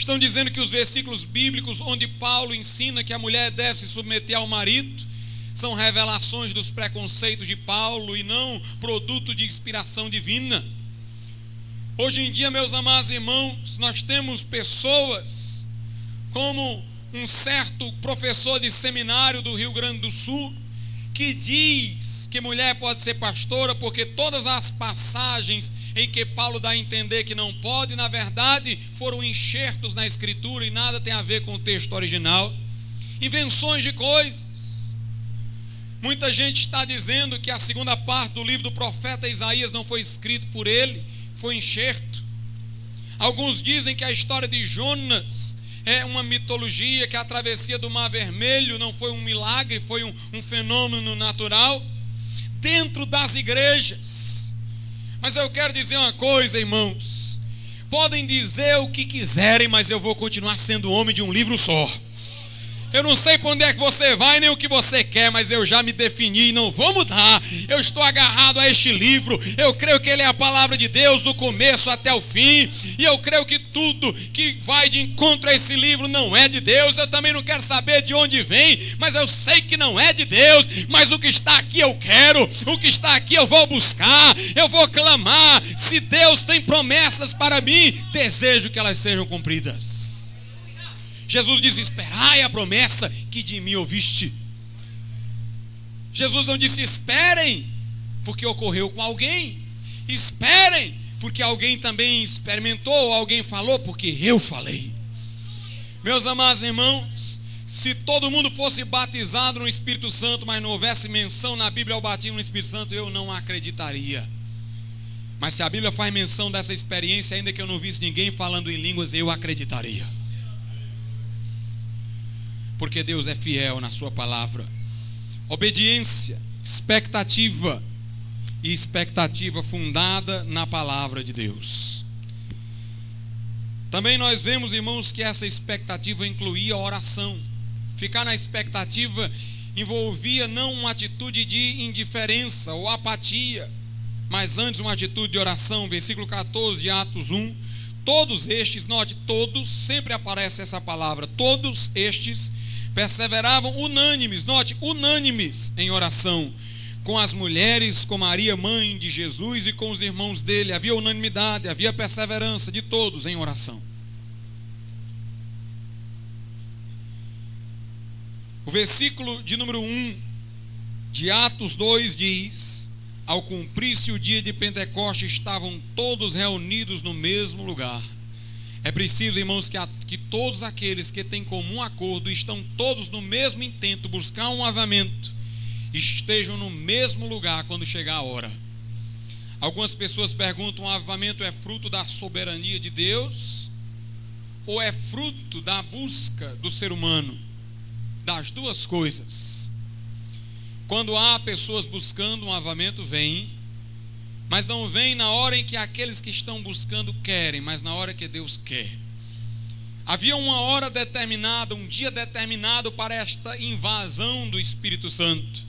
Estão dizendo que os versículos bíblicos onde Paulo ensina que a mulher deve se submeter ao marido são revelações dos preconceitos de Paulo e não produto de inspiração divina. Hoje em dia, meus amados irmãos, nós temos pessoas como um certo professor de seminário do Rio Grande do Sul que diz que mulher pode ser pastora porque todas as passagens em que Paulo dá a entender que não pode, na verdade, foram enxertos na escritura e nada tem a ver com o texto original. Invenções de coisas. Muita gente está dizendo que a segunda parte do livro do profeta Isaías não foi escrito por ele, foi enxerto. Alguns dizem que a história de Jonas é uma mitologia, que a travessia do Mar Vermelho não foi um milagre, foi um, um fenômeno natural. Dentro das igrejas. Mas eu quero dizer uma coisa, irmãos. Podem dizer o que quiserem, mas eu vou continuar sendo homem de um livro só. Eu não sei para onde é que você vai, nem o que você quer, mas eu já me defini e não vou mudar. Eu estou agarrado a este livro. Eu creio que ele é a palavra de Deus do começo até o fim. E eu creio que tudo que vai de encontro a esse livro não é de Deus. Eu também não quero saber de onde vem, mas eu sei que não é de Deus. Mas o que está aqui eu quero, o que está aqui eu vou buscar, eu vou clamar. Se Deus tem promessas para mim, desejo que elas sejam cumpridas. Jesus diz: Esperai a promessa que de mim ouviste. Jesus não disse: Esperem, porque ocorreu com alguém. Esperem, porque alguém também experimentou, alguém falou, porque eu falei. Meus amados irmãos, se todo mundo fosse batizado no Espírito Santo, mas não houvesse menção na Bíblia ao batismo no Espírito Santo, eu não acreditaria. Mas se a Bíblia faz menção dessa experiência, ainda que eu não visse ninguém falando em línguas, eu acreditaria porque Deus é fiel na Sua palavra. Obediência, expectativa e expectativa fundada na palavra de Deus. Também nós vemos, irmãos, que essa expectativa incluía oração. Ficar na expectativa envolvia não uma atitude de indiferença ou apatia, mas antes uma atitude de oração. Versículo 14 de Atos 1. Todos estes, note, todos, sempre aparece essa palavra, todos estes perseveravam unânimes, note, unânimes em oração, com as mulheres, com Maria, mãe de Jesus, e com os irmãos dele. Havia unanimidade, havia perseverança de todos em oração. O versículo de número 1 de Atos 2 diz: Ao cumprir-se o dia de Pentecostes, estavam todos reunidos no mesmo lugar. É preciso, irmãos, que, a, que todos aqueles que têm comum acordo estão todos no mesmo intento, buscar um avamento, estejam no mesmo lugar quando chegar a hora. Algumas pessoas perguntam: o avamento é fruto da soberania de Deus ou é fruto da busca do ser humano? Das duas coisas. Quando há pessoas buscando um avamento, vem mas não vem na hora em que aqueles que estão buscando querem, mas na hora que Deus quer. Havia uma hora determinada, um dia determinado para esta invasão do Espírito Santo.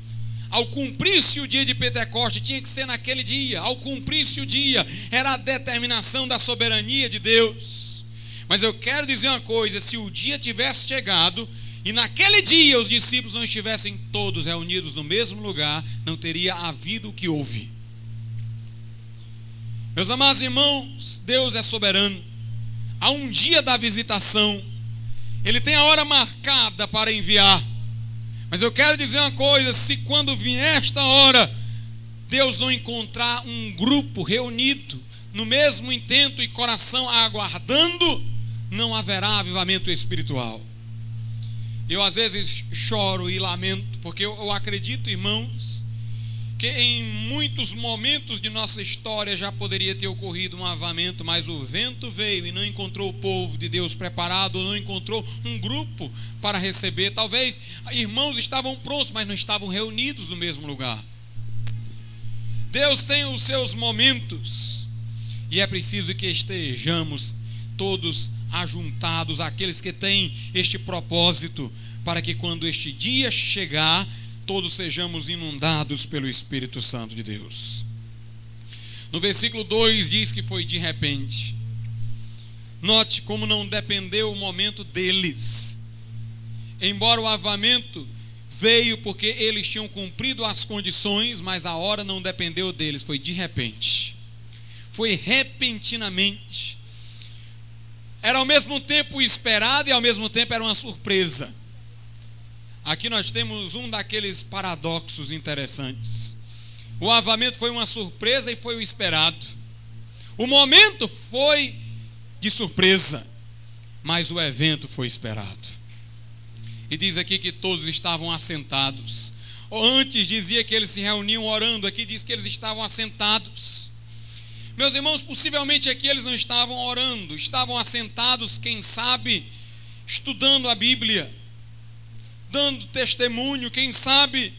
Ao cumprir-se o dia de Pentecoste, tinha que ser naquele dia. Ao cumprir-se o dia, era a determinação da soberania de Deus. Mas eu quero dizer uma coisa: se o dia tivesse chegado, e naquele dia os discípulos não estivessem todos reunidos no mesmo lugar, não teria havido o que houve. Meus amados irmãos, Deus é soberano. Há um dia da visitação, Ele tem a hora marcada para enviar. Mas eu quero dizer uma coisa: se quando vier esta hora, Deus não encontrar um grupo reunido no mesmo intento e coração aguardando, não haverá avivamento espiritual. Eu às vezes choro e lamento, porque eu, eu acredito, irmãos, que em muitos momentos de nossa história já poderia ter ocorrido um avamento, mas o vento veio e não encontrou o povo de Deus preparado, não encontrou um grupo para receber. Talvez irmãos estavam prontos, mas não estavam reunidos no mesmo lugar. Deus tem os seus momentos. E é preciso que estejamos todos ajuntados, aqueles que têm este propósito, para que quando este dia chegar, todos sejamos inundados pelo Espírito Santo de Deus. No versículo 2 diz que foi de repente. Note como não dependeu o momento deles. Embora o avamento veio porque eles tinham cumprido as condições, mas a hora não dependeu deles, foi de repente. Foi repentinamente. Era ao mesmo tempo esperado e ao mesmo tempo era uma surpresa. Aqui nós temos um daqueles paradoxos interessantes. O avamento foi uma surpresa e foi o esperado. O momento foi de surpresa, mas o evento foi esperado. E diz aqui que todos estavam assentados. Antes dizia que eles se reuniam orando, aqui diz que eles estavam assentados. Meus irmãos, possivelmente aqui eles não estavam orando, estavam assentados, quem sabe, estudando a Bíblia, dando testemunho, quem sabe,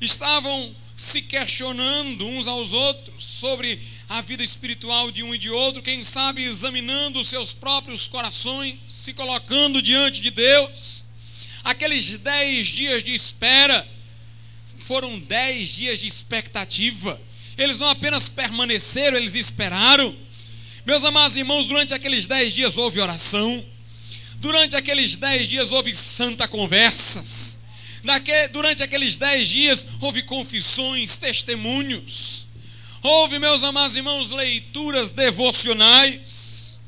estavam se questionando uns aos outros sobre a vida espiritual de um e de outro, quem sabe examinando os seus próprios corações, se colocando diante de Deus. Aqueles dez dias de espera foram dez dias de expectativa. Eles não apenas permaneceram, eles esperaram. Meus amados irmãos, durante aqueles dez dias houve oração. Durante aqueles dez dias houve santa conversas durante aqueles dez dias houve confissões, testemunhos, houve, meus amados irmãos, leituras devocionais.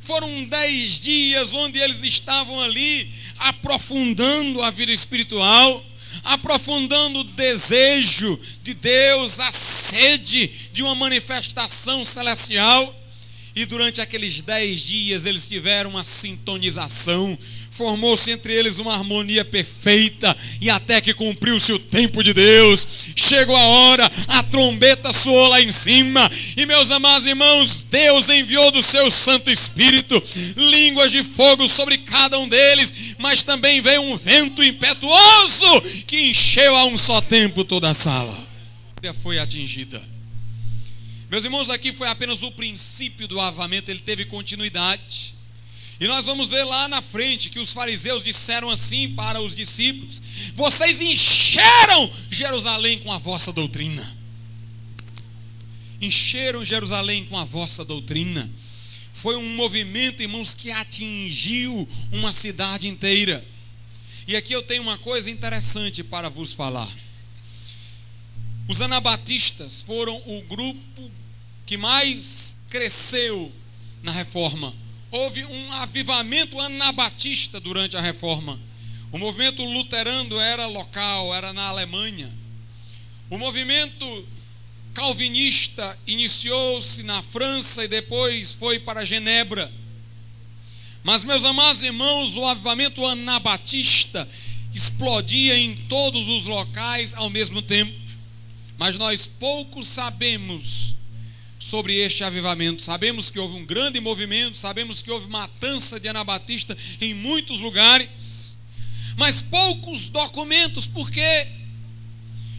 Foram dez dias onde eles estavam ali aprofundando a vida espiritual, aprofundando o desejo de Deus, a sede de uma manifestação celestial. E durante aqueles dez dias eles tiveram uma sintonização. Formou-se entre eles uma harmonia perfeita, e até que cumpriu-se o tempo de Deus, chegou a hora, a trombeta soou lá em cima, e meus amados irmãos, Deus enviou do seu Santo Espírito línguas de fogo sobre cada um deles, mas também veio um vento impetuoso que encheu a um só tempo toda a sala. Foi atingida. Meus irmãos, aqui foi apenas o princípio do avamento, ele teve continuidade. E nós vamos ver lá na frente que os fariseus disseram assim para os discípulos: Vocês encheram Jerusalém com a vossa doutrina. Encheram Jerusalém com a vossa doutrina. Foi um movimento, irmãos, que atingiu uma cidade inteira. E aqui eu tenho uma coisa interessante para vos falar. Os anabatistas foram o grupo que mais cresceu na reforma houve um avivamento anabatista durante a reforma. O movimento luterano era local, era na Alemanha. O movimento calvinista iniciou-se na França e depois foi para Genebra. Mas, meus amados irmãos, o avivamento anabatista explodia em todos os locais ao mesmo tempo. Mas nós pouco sabemos sobre este avivamento. Sabemos que houve um grande movimento, sabemos que houve matança de anabatista em muitos lugares, mas poucos documentos, por quê?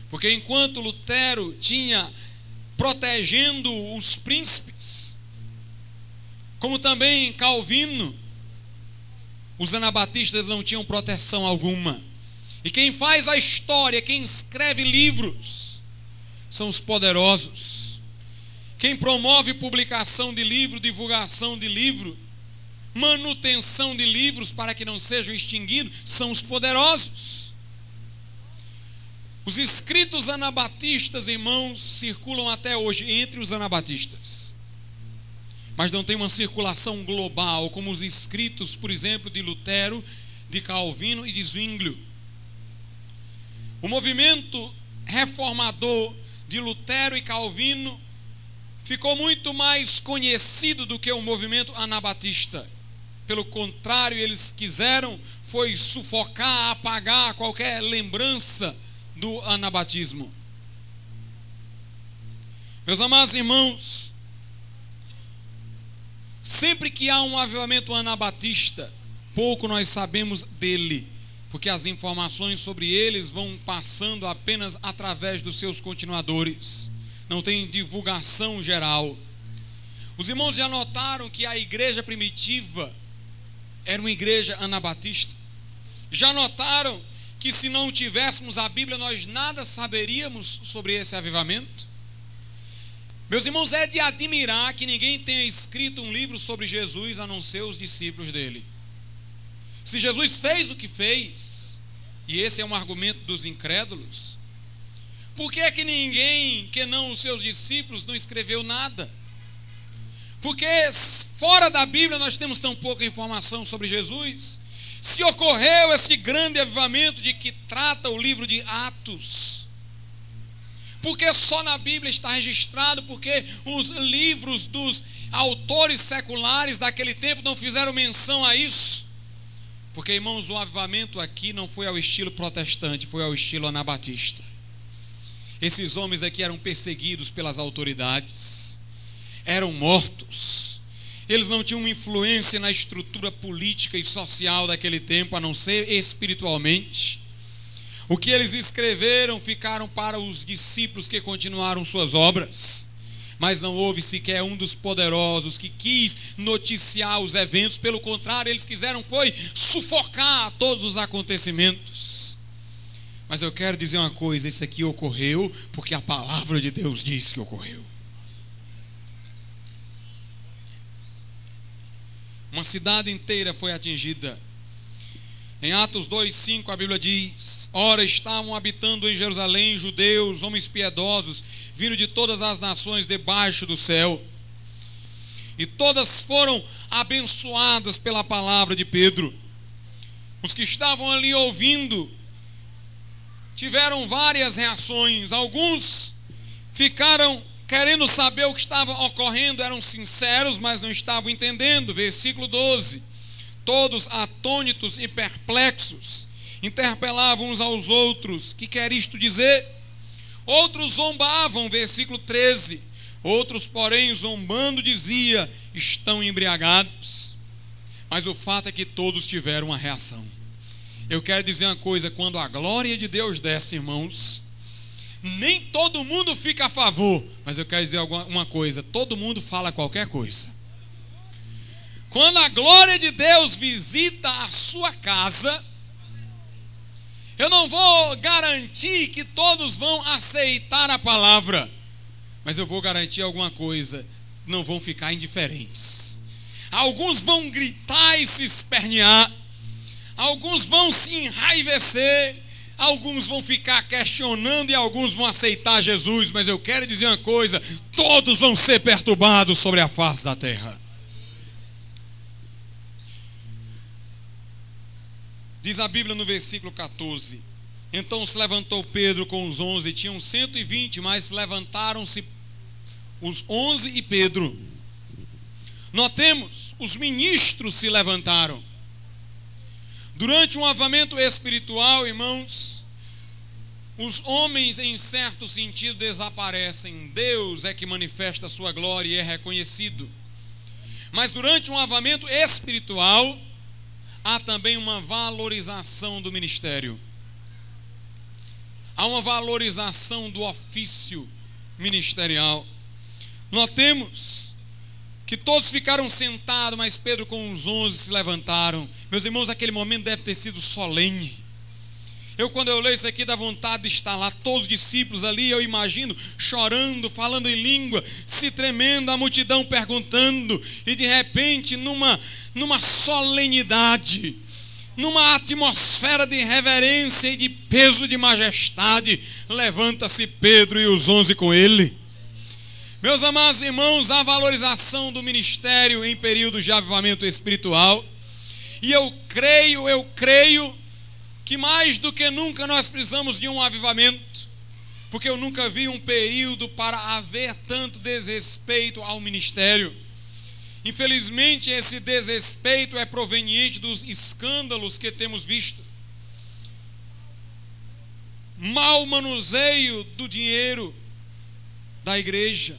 Porque enquanto Lutero tinha protegendo os príncipes, como também Calvino, os anabatistas não tinham proteção alguma. E quem faz a história, quem escreve livros, são os poderosos quem promove publicação de livro, divulgação de livro, manutenção de livros para que não sejam extinguidos, são os poderosos. Os escritos anabatistas, irmãos, circulam até hoje entre os anabatistas. Mas não tem uma circulação global, como os escritos, por exemplo, de Lutero, de Calvino e de Zwinglio. O movimento reformador de Lutero e Calvino ficou muito mais conhecido do que o movimento anabatista. Pelo contrário, eles quiseram foi sufocar, apagar qualquer lembrança do anabatismo. Meus amados irmãos, sempre que há um avivamento anabatista, pouco nós sabemos dele, porque as informações sobre eles vão passando apenas através dos seus continuadores não tem divulgação geral. Os irmãos já notaram que a igreja primitiva era uma igreja anabatista? Já notaram que se não tivéssemos a Bíblia, nós nada saberíamos sobre esse avivamento? Meus irmãos, é de admirar que ninguém tenha escrito um livro sobre Jesus a não ser os discípulos dele. Se Jesus fez o que fez, e esse é um argumento dos incrédulos, por que é que ninguém, que não os seus discípulos, não escreveu nada? Porque fora da Bíblia nós temos tão pouca informação sobre Jesus. Se ocorreu esse grande avivamento de que trata o livro de Atos, porque só na Bíblia está registrado, porque os livros dos autores seculares daquele tempo não fizeram menção a isso. Porque, irmãos, o avivamento aqui não foi ao estilo protestante, foi ao estilo anabatista. Esses homens aqui eram perseguidos pelas autoridades, eram mortos. Eles não tinham influência na estrutura política e social daquele tempo, a não ser espiritualmente. O que eles escreveram ficaram para os discípulos que continuaram suas obras. Mas não houve sequer um dos poderosos que quis noticiar os eventos, pelo contrário, eles quiseram foi sufocar todos os acontecimentos. Mas eu quero dizer uma coisa: isso aqui ocorreu porque a palavra de Deus diz que ocorreu. Uma cidade inteira foi atingida. Em Atos 2:5 a Bíblia diz: Ora estavam habitando em Jerusalém judeus, homens piedosos, vindo de todas as nações debaixo do céu. E todas foram abençoadas pela palavra de Pedro. Os que estavam ali ouvindo tiveram várias reações. Alguns ficaram querendo saber o que estava ocorrendo, eram sinceros, mas não estavam entendendo. Versículo 12. Todos atônitos e perplexos, interpelavam uns aos outros: que quer isto dizer? Outros zombavam, versículo 13. Outros, porém, zombando, dizia: estão embriagados. Mas o fato é que todos tiveram uma reação. Eu quero dizer uma coisa: quando a glória de Deus desce, irmãos, nem todo mundo fica a favor, mas eu quero dizer uma coisa: todo mundo fala qualquer coisa. Quando a glória de Deus visita a sua casa, eu não vou garantir que todos vão aceitar a palavra, mas eu vou garantir alguma coisa: não vão ficar indiferentes. Alguns vão gritar e se espernear, alguns vão se enraivecer, Alguns vão ficar questionando e alguns vão aceitar Jesus, mas eu quero dizer uma coisa: todos vão ser perturbados sobre a face da terra. Diz a Bíblia no versículo 14: Então se levantou Pedro com os onze, tinham 120, mas levantaram-se os onze e Pedro. Notemos, os ministros se levantaram. Durante um avamento espiritual, irmãos, os homens, em certo sentido, desaparecem. Deus é que manifesta a sua glória e é reconhecido. Mas durante um avamento espiritual, há também uma valorização do ministério. Há uma valorização do ofício ministerial. Notemos que todos ficaram sentados, mas Pedro com os onze se levantaram. Meus irmãos, aquele momento deve ter sido solene. Eu, quando eu leio isso aqui, dá vontade de estar lá, todos os discípulos ali, eu imagino, chorando, falando em língua, se tremendo, a multidão perguntando, e de repente, numa, numa solenidade, numa atmosfera de reverência e de peso de majestade, levanta-se Pedro e os onze com ele. Meus amados irmãos, a valorização do ministério em período de avivamento espiritual. E eu creio, eu creio que mais do que nunca nós precisamos de um avivamento, porque eu nunca vi um período para haver tanto desrespeito ao ministério. Infelizmente, esse desrespeito é proveniente dos escândalos que temos visto. Mal manuseio do dinheiro da igreja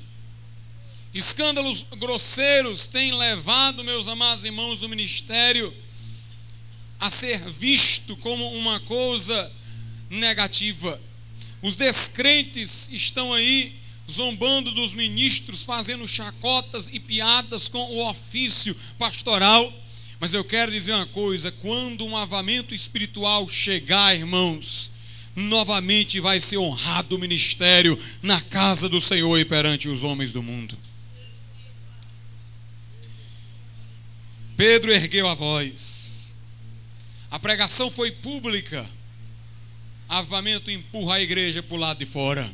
Escândalos grosseiros têm levado, meus amados irmãos do ministério, a ser visto como uma coisa negativa. Os descrentes estão aí zombando dos ministros, fazendo chacotas e piadas com o ofício pastoral. Mas eu quero dizer uma coisa: quando um avamento espiritual chegar, irmãos, novamente vai ser honrado o ministério na casa do Senhor e perante os homens do mundo. Pedro ergueu a voz. A pregação foi pública. Avamento empurra a igreja para o lado de fora.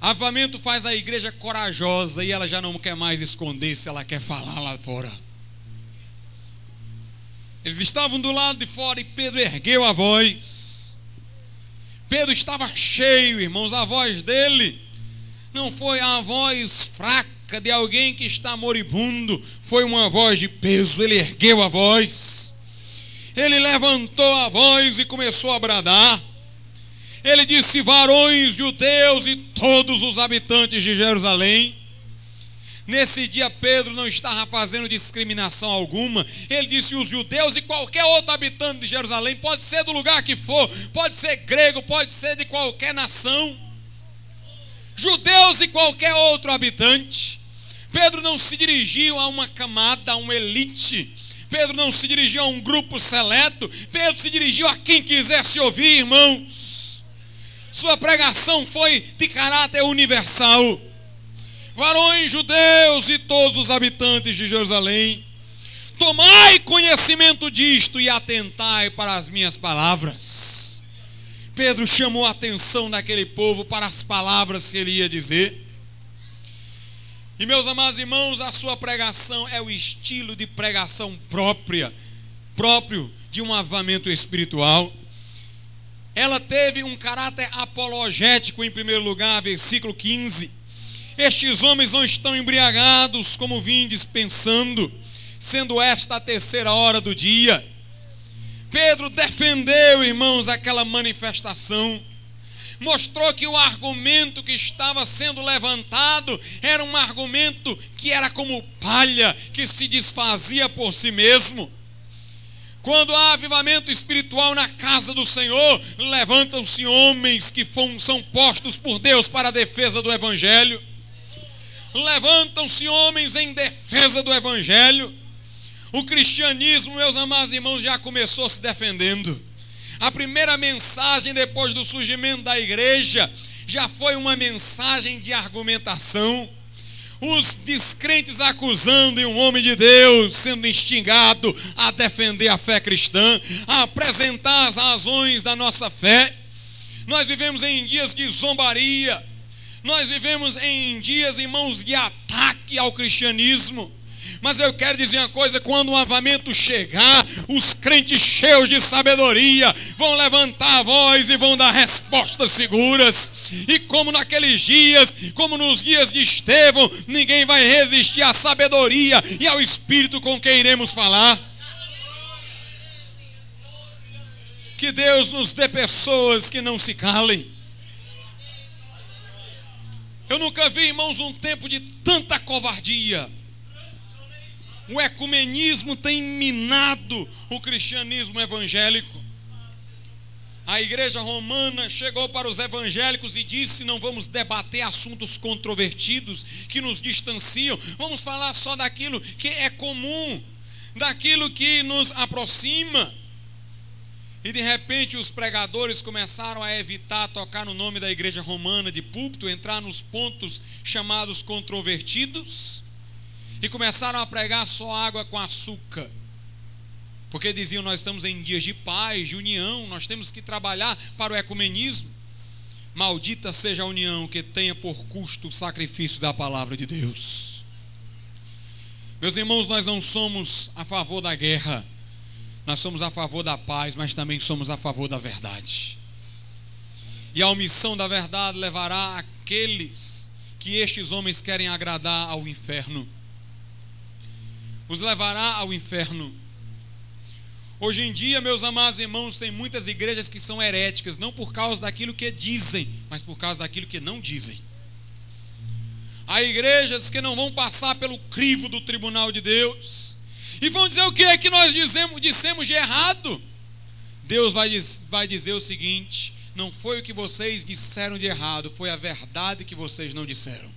Avamento faz a igreja corajosa e ela já não quer mais esconder se ela quer falar lá fora. Eles estavam do lado de fora e Pedro ergueu a voz. Pedro estava cheio, irmãos, a voz dele não foi a voz fraca de alguém que está moribundo, foi uma voz de peso, ele ergueu a voz, ele levantou a voz e começou a bradar. Ele disse: Varões judeus e todos os habitantes de Jerusalém. Nesse dia, Pedro não estava fazendo discriminação alguma. Ele disse: os judeus e qualquer outro habitante de Jerusalém, pode ser do lugar que for, pode ser grego, pode ser de qualquer nação. Judeus e qualquer outro habitante. Pedro não se dirigiu a uma camada, a uma elite. Pedro não se dirigiu a um grupo seleto. Pedro se dirigiu a quem quisesse ouvir, irmãos. Sua pregação foi de caráter universal. Varões judeus e todos os habitantes de Jerusalém, tomai conhecimento disto e atentai para as minhas palavras. Pedro chamou a atenção daquele povo para as palavras que ele ia dizer. E meus amados irmãos, a sua pregação é o estilo de pregação própria, próprio de um avamento espiritual. Ela teve um caráter apologético em primeiro lugar, versículo 15. Estes homens não estão embriagados como vindes pensando, sendo esta a terceira hora do dia. Pedro defendeu, irmãos, aquela manifestação mostrou que o argumento que estava sendo levantado era um argumento que era como palha, que se desfazia por si mesmo. Quando há avivamento espiritual na casa do Senhor, levantam-se homens que são postos por Deus para a defesa do Evangelho. Levantam-se homens em defesa do Evangelho. O cristianismo, meus amados irmãos, já começou se defendendo. A primeira mensagem depois do surgimento da igreja já foi uma mensagem de argumentação. Os descrentes acusando um homem de Deus sendo instigado a defender a fé cristã, a apresentar as razões da nossa fé. Nós vivemos em dias de zombaria, nós vivemos em dias, irmãos, de ataque ao cristianismo. Mas eu quero dizer uma coisa: quando o avamento chegar, os crentes cheios de sabedoria vão levantar a voz e vão dar respostas seguras. E como naqueles dias, como nos dias de Estevão, ninguém vai resistir à sabedoria e ao espírito com quem iremos falar. Que Deus nos dê pessoas que não se calem. Eu nunca vi, irmãos, um tempo de tanta covardia o ecumenismo tem minado o cristianismo evangélico. A igreja romana chegou para os evangélicos e disse: não vamos debater assuntos controvertidos que nos distanciam, vamos falar só daquilo que é comum, daquilo que nos aproxima. E de repente os pregadores começaram a evitar tocar no nome da igreja romana de púlpito, entrar nos pontos chamados controvertidos e começaram a pregar só água com açúcar. Porque diziam: Nós estamos em dias de paz, de união, nós temos que trabalhar para o ecumenismo. Maldita seja a união que tenha por custo o sacrifício da palavra de Deus. Meus irmãos, nós não somos a favor da guerra, nós somos a favor da paz, mas também somos a favor da verdade. E a omissão da verdade levará aqueles que estes homens querem agradar ao inferno os levará ao inferno. Hoje em dia, meus amados irmãos, tem muitas igrejas que são heréticas, não por causa daquilo que dizem, mas por causa daquilo que não dizem. Há igrejas que não vão passar pelo crivo do tribunal de Deus e vão dizer o que é que nós dizemos, dissemos de errado. Deus vai, vai dizer o seguinte: não foi o que vocês disseram de errado, foi a verdade que vocês não disseram.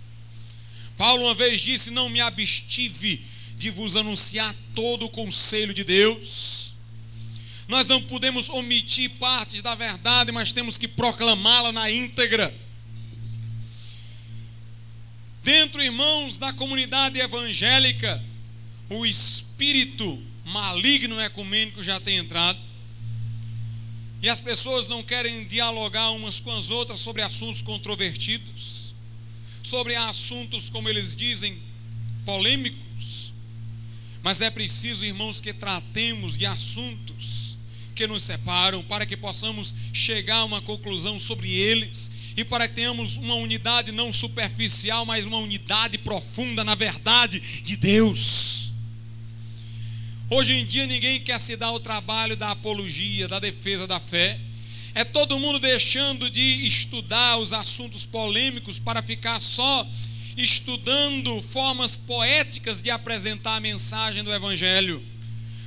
Paulo uma vez disse: Não me abstive de vos anunciar todo o conselho de Deus. Nós não podemos omitir partes da verdade, mas temos que proclamá-la na íntegra. Dentro, irmãos, da comunidade evangélica, o espírito maligno ecumênico já tem entrado. E as pessoas não querem dialogar umas com as outras sobre assuntos controvertidos, sobre assuntos, como eles dizem, polêmicos. Mas é preciso, irmãos, que tratemos de assuntos que nos separam, para que possamos chegar a uma conclusão sobre eles e para que tenhamos uma unidade não superficial, mas uma unidade profunda na verdade de Deus. Hoje em dia ninguém quer se dar o trabalho da apologia, da defesa da fé. É todo mundo deixando de estudar os assuntos polêmicos para ficar só estudando formas poéticas de apresentar a mensagem do Evangelho,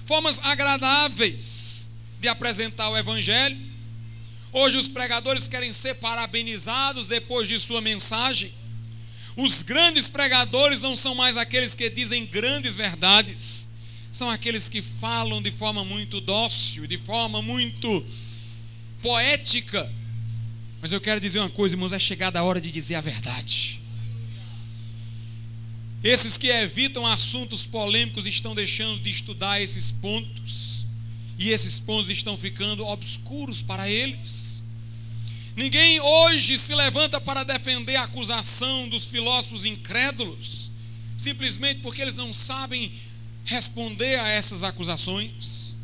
formas agradáveis de apresentar o Evangelho. Hoje os pregadores querem ser parabenizados depois de sua mensagem. Os grandes pregadores não são mais aqueles que dizem grandes verdades são aqueles que falam de forma muito dócil, de forma muito poética. Mas eu quero dizer uma coisa, irmãos, é chegada a hora de dizer a verdade. Esses que evitam assuntos polêmicos estão deixando de estudar esses pontos, e esses pontos estão ficando obscuros para eles. Ninguém hoje se levanta para defender a acusação dos filósofos incrédulos, simplesmente porque eles não sabem responder a essas acusações,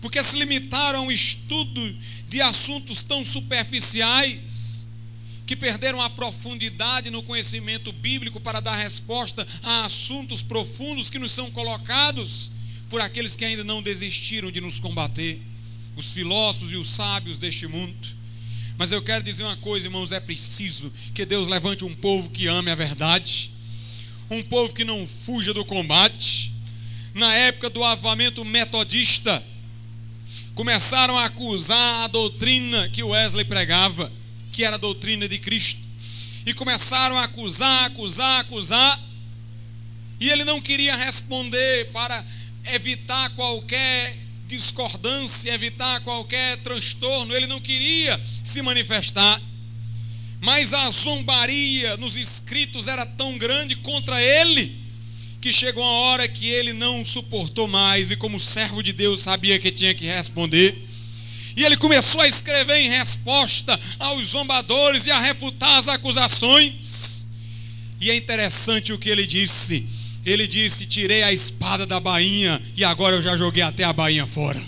porque se limitaram ao estudo de assuntos tão superficiais, que perderam a profundidade no conhecimento bíblico para dar resposta a assuntos profundos que nos são colocados por aqueles que ainda não desistiram de nos combater, os filósofos e os sábios deste mundo. Mas eu quero dizer uma coisa, irmãos: é preciso que Deus levante um povo que ame a verdade, um povo que não fuja do combate, na época do avamento metodista, começaram a acusar a doutrina que Wesley pregava, que era a doutrina de Cristo. E começaram a acusar, acusar, acusar. E ele não queria responder para evitar qualquer discordância, evitar qualquer transtorno, ele não queria se manifestar. Mas a zombaria nos escritos era tão grande contra ele que chegou uma hora que ele não suportou mais e, como servo de Deus, sabia que tinha que responder. E ele começou a escrever em resposta aos zombadores e a refutar as acusações. E é interessante o que ele disse. Ele disse: Tirei a espada da bainha e agora eu já joguei até a bainha fora.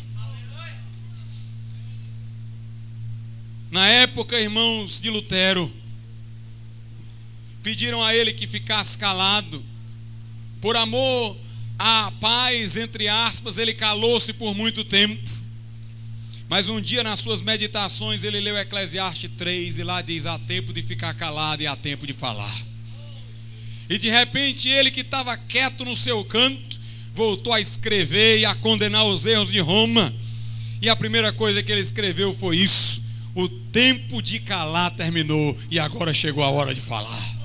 Na época, irmãos de Lutero, pediram a ele que ficasse calado por amor à paz, entre aspas, ele calou-se por muito tempo. Mas um dia, nas suas meditações, ele leu Eclesiastes 3 e lá diz: há tempo de ficar calado e há tempo de falar. E de repente, ele que estava quieto no seu canto, voltou a escrever e a condenar os erros de Roma. E a primeira coisa que ele escreveu foi isso: o tempo de calar terminou e agora chegou a hora de falar.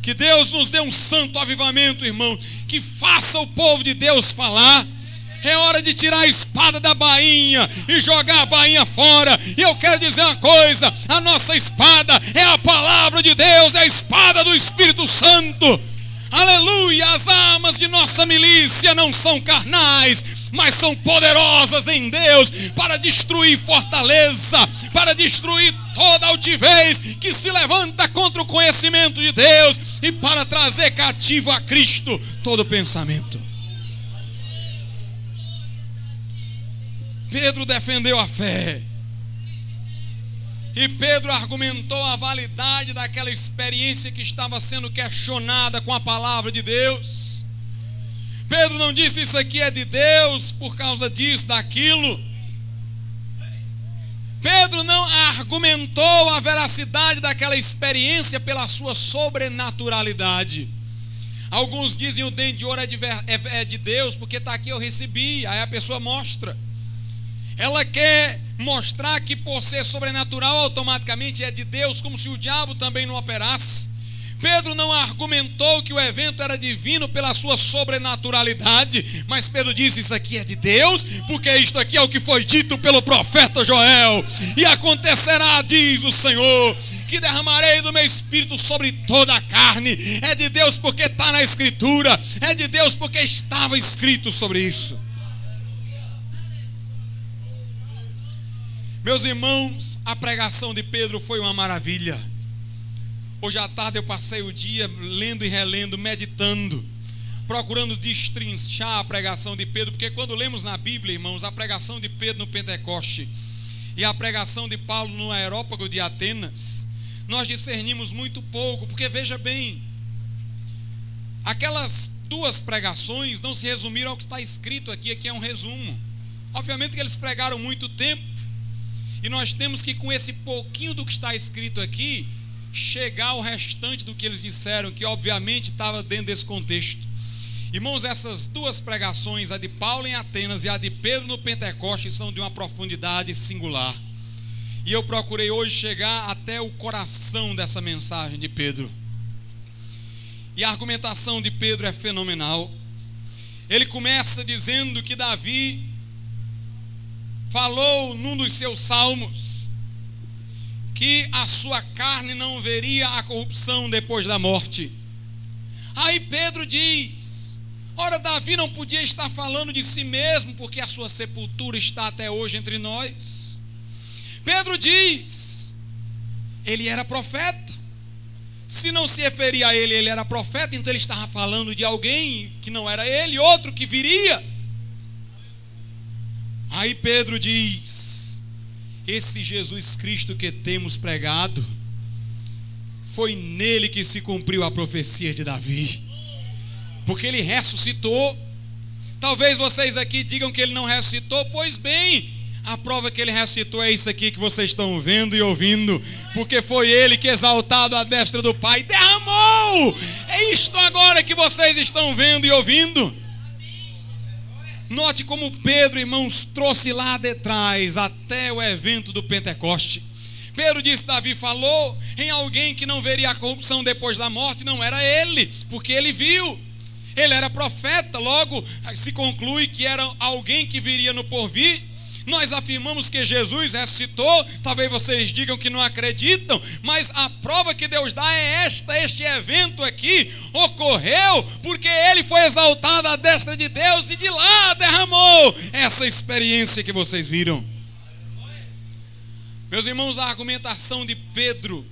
Que Deus nos dê um santo avivamento, irmão. Que faça o povo de Deus falar. É hora de tirar a espada da bainha e jogar a bainha fora. E eu quero dizer uma coisa: a nossa espada é a palavra de Deus, é a espada do Espírito Santo. Aleluia! As armas de nossa milícia não são carnais, mas são poderosas em Deus para destruir fortaleza, para destruir toda altivez que se levanta contra o conhecimento de Deus e para trazer cativo a Cristo todo pensamento. Pedro defendeu a fé. E Pedro argumentou a validade daquela experiência que estava sendo questionada com a palavra de Deus. Pedro não disse isso aqui é de Deus por causa disso, daquilo. Pedro não argumentou a veracidade daquela experiência pela sua sobrenaturalidade. Alguns dizem o dente de ouro é de, é, é de Deus, porque está aqui eu recebi. Aí a pessoa mostra. Ela quer mostrar que por ser sobrenatural automaticamente é de Deus, como se o diabo também não operasse. Pedro não argumentou que o evento era divino pela sua sobrenaturalidade, mas Pedro disse: Isso aqui é de Deus, porque isto aqui é o que foi dito pelo profeta Joel, e acontecerá, diz o Senhor, que derramarei do meu espírito sobre toda a carne. É de Deus porque está na Escritura, é de Deus porque estava escrito sobre isso. Meus irmãos, a pregação de Pedro foi uma maravilha. Hoje à tarde eu passei o dia lendo e relendo, meditando, procurando destrinchar a pregação de Pedro, porque quando lemos na Bíblia, irmãos, a pregação de Pedro no Pentecoste e a pregação de Paulo no aerópago de Atenas, nós discernimos muito pouco, porque veja bem, aquelas duas pregações não se resumiram ao que está escrito aqui, aqui é um resumo. Obviamente que eles pregaram muito tempo, e nós temos que, com esse pouquinho do que está escrito aqui, chegar ao restante do que eles disseram, que obviamente estava dentro desse contexto. Irmãos, essas duas pregações, a de Paulo em Atenas e a de Pedro no Pentecoste, são de uma profundidade singular. E eu procurei hoje chegar até o coração dessa mensagem de Pedro. E a argumentação de Pedro é fenomenal. Ele começa dizendo que Davi falou num dos seus salmos que a sua carne não veria a corrupção depois da morte. Aí Pedro diz: Ora, Davi não podia estar falando de si mesmo, porque a sua sepultura está até hoje entre nós. Pedro diz: Ele era profeta. Se não se referia a ele, ele era profeta, então ele estava falando de alguém que não era ele, outro que viria. Aí Pedro diz: esse Jesus Cristo que temos pregado, foi nele que se cumpriu a profecia de Davi, porque ele ressuscitou. Talvez vocês aqui digam que ele não ressuscitou, pois bem, a prova que ele ressuscitou é isso aqui que vocês estão vendo e ouvindo, porque foi ele que, exaltado à destra do Pai, derramou. É isto agora que vocês estão vendo e ouvindo. Note como Pedro, irmãos, trouxe lá de trás até o evento do Pentecoste. Pedro disse: Davi falou em alguém que não veria a corrupção depois da morte, não era ele, porque ele viu. Ele era profeta, logo se conclui que era alguém que viria no porvir. Nós afirmamos que Jesus ressuscitou, talvez vocês digam que não acreditam, mas a prova que Deus dá é esta: este evento aqui ocorreu porque ele foi exaltado à destra de Deus e de lá derramou essa experiência que vocês viram. Meus irmãos, a argumentação de Pedro,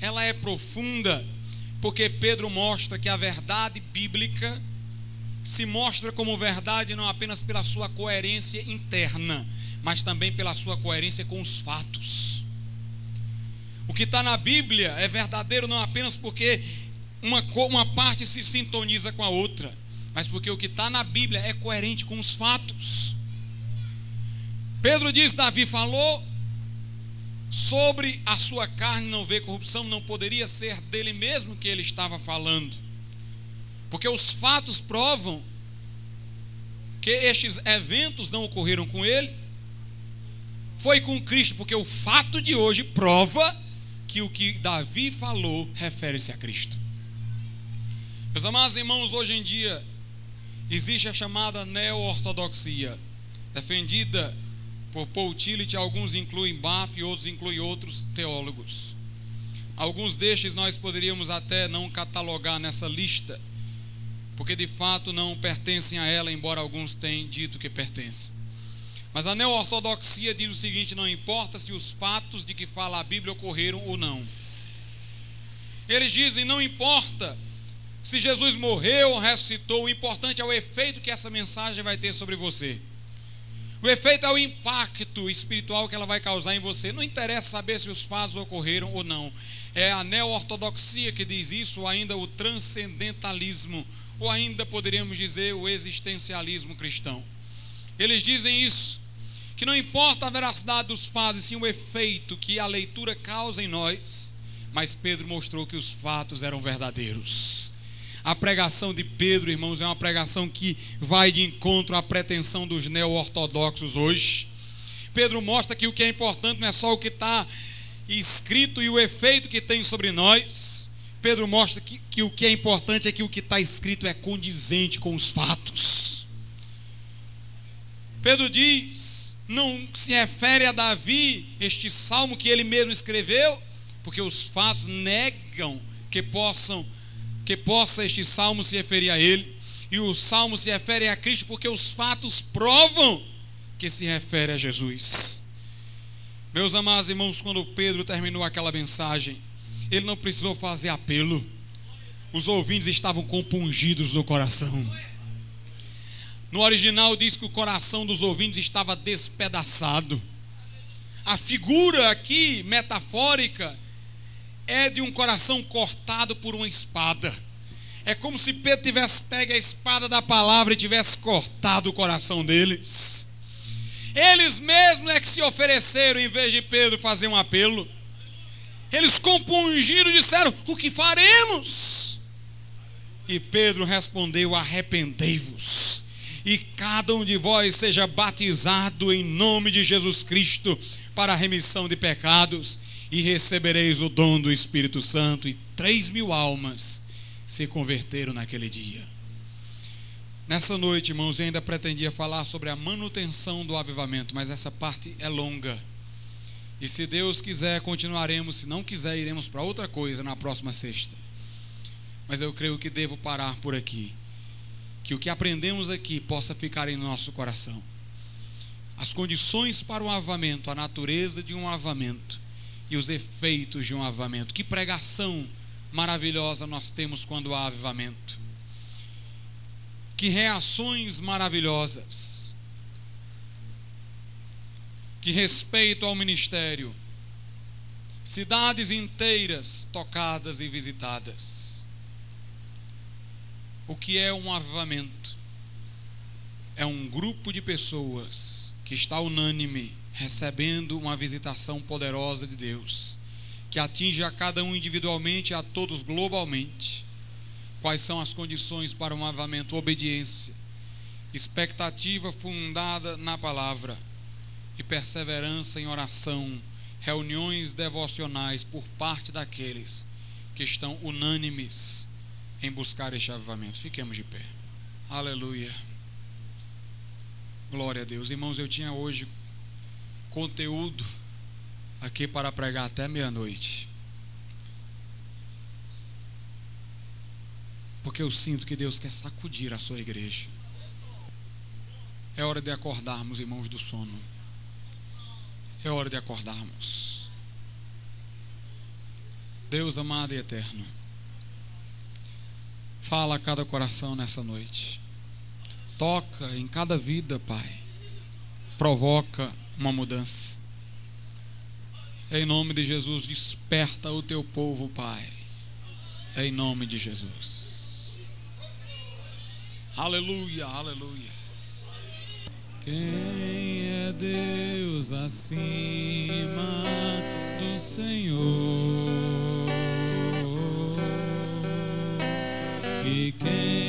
ela é profunda, porque Pedro mostra que a verdade bíblica se mostra como verdade não apenas pela sua coerência interna, mas também pela sua coerência com os fatos. O que está na Bíblia é verdadeiro não apenas porque uma, uma parte se sintoniza com a outra, mas porque o que está na Bíblia é coerente com os fatos. Pedro diz: Davi falou sobre a sua carne não ver corrupção, não poderia ser dele mesmo que ele estava falando, porque os fatos provam que estes eventos não ocorreram com ele, foi com Cristo, porque o fato de hoje prova que o que Davi falou refere-se a Cristo. Meus amados irmãos, hoje em dia existe a chamada neo-ortodoxia, defendida por Paul Tillich, alguns incluem Bath e outros incluem outros teólogos. Alguns destes nós poderíamos até não catalogar nessa lista, porque de fato não pertencem a ela, embora alguns tenham dito que pertencem. Mas a neo-ortodoxia diz o seguinte: não importa se os fatos de que fala a Bíblia ocorreram ou não. Eles dizem: não importa se Jesus morreu ou ressuscitou, o importante é o efeito que essa mensagem vai ter sobre você. O efeito é o impacto espiritual que ela vai causar em você. Não interessa saber se os fatos ocorreram ou não. É a neo-ortodoxia que diz isso, ou ainda o transcendentalismo, ou ainda poderíamos dizer o existencialismo cristão. Eles dizem isso que não importa a veracidade dos fatos, sim o efeito que a leitura causa em nós, mas Pedro mostrou que os fatos eram verdadeiros. A pregação de Pedro, irmãos, é uma pregação que vai de encontro à pretensão dos neo-ortodoxos hoje. Pedro mostra que o que é importante não é só o que está escrito e o efeito que tem sobre nós. Pedro mostra que, que o que é importante é que o que está escrito é condizente com os fatos. Pedro diz: não se refere a Davi, este salmo que ele mesmo escreveu, porque os fatos negam que possam que possa este salmo se referir a ele, e o salmo se refere a Cristo porque os fatos provam que se refere a Jesus. Meus amados irmãos, quando Pedro terminou aquela mensagem, ele não precisou fazer apelo. Os ouvintes estavam compungidos no coração. No original diz que o coração dos ouvintes estava despedaçado. A figura aqui metafórica é de um coração cortado por uma espada. É como se Pedro tivesse pego a espada da palavra e tivesse cortado o coração deles. Eles mesmos é que se ofereceram, em vez de Pedro fazer um apelo. Eles compungiram e disseram: O que faremos? E Pedro respondeu: Arrependei-vos, e cada um de vós seja batizado em nome de Jesus Cristo para a remissão de pecados, e recebereis o dom do Espírito Santo. E três mil almas se converteram naquele dia. Nessa noite, irmãos, eu ainda pretendia falar sobre a manutenção do avivamento, mas essa parte é longa. E se Deus quiser, continuaremos. Se não quiser, iremos para outra coisa na próxima sexta. Mas eu creio que devo parar por aqui. Que o que aprendemos aqui possa ficar em nosso coração. As condições para um avamento, a natureza de um avamento e os efeitos de um avamento. Que pregação maravilhosa nós temos quando há avivamento que reações maravilhosas, que respeito ao ministério, cidades inteiras tocadas e visitadas. O que é um avivamento? É um grupo de pessoas que está unânime recebendo uma visitação poderosa de Deus, que atinge a cada um individualmente e a todos globalmente Quais são as condições para um avamento? Obediência, expectativa fundada na palavra e perseverança em oração, reuniões devocionais por parte daqueles que estão unânimes em buscar este avivamento. Fiquemos de pé. Aleluia. Glória a Deus. Irmãos, eu tinha hoje conteúdo aqui para pregar até meia-noite. Porque eu sinto que Deus quer sacudir a sua igreja. É hora de acordarmos, irmãos do sono. É hora de acordarmos. Deus amado e eterno, fala a cada coração nessa noite. Toca em cada vida, Pai. Provoca uma mudança. Em nome de Jesus, desperta o teu povo, Pai. Em nome de Jesus. Aleluia, aleluia. Quem é Deus acima do Senhor? E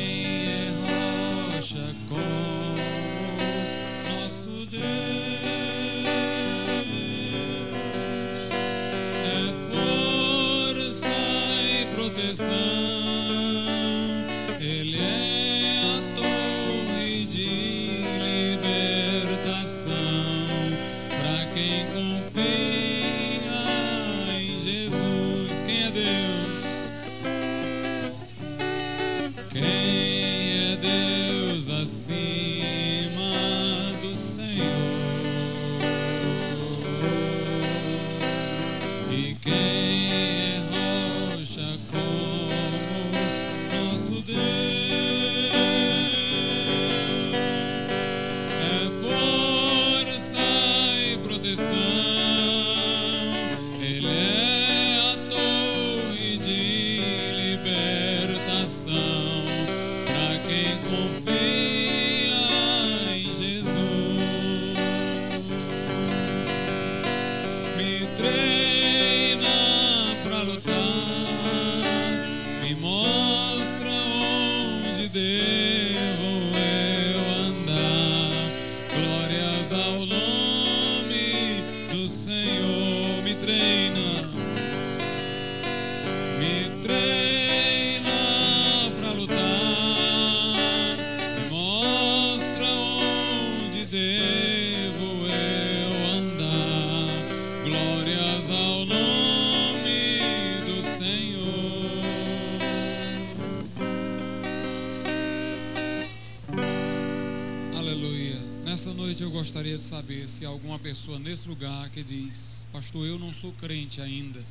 se há alguma pessoa nesse lugar que diz: Pastor, eu não sou crente ainda,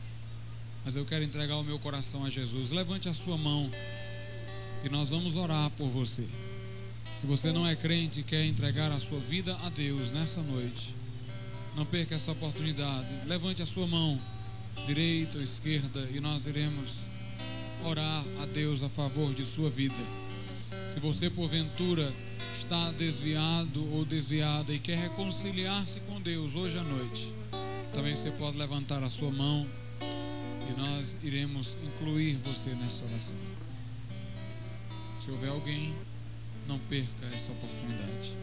mas eu quero entregar o meu coração a Jesus. Levante a sua mão e nós vamos orar por você. Se você não é crente e quer entregar a sua vida a Deus nessa noite, não perca essa oportunidade. Levante a sua mão, direita ou esquerda, e nós iremos orar a Deus a favor de sua vida. Se você porventura está desviado ou desviada e quer reconciliar-se com Deus hoje à noite, também você pode levantar a sua mão e nós iremos incluir você nessa oração. Se houver alguém, não perca essa oportunidade.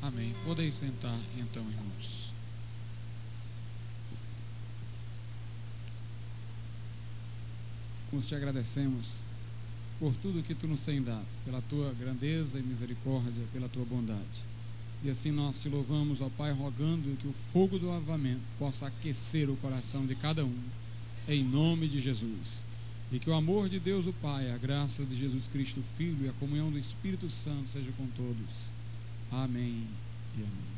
Amém. Podem sentar então, irmãos. Nós te agradecemos por tudo que tu nos tem dado, pela tua grandeza e misericórdia, pela tua bondade. E assim nós te louvamos, ó Pai, rogando que o fogo do avamento possa aquecer o coração de cada um, em nome de Jesus. E que o amor de Deus, o Pai, a graça de Jesus Cristo, Filho, e a comunhão do Espírito Santo seja com todos. Amém e amém.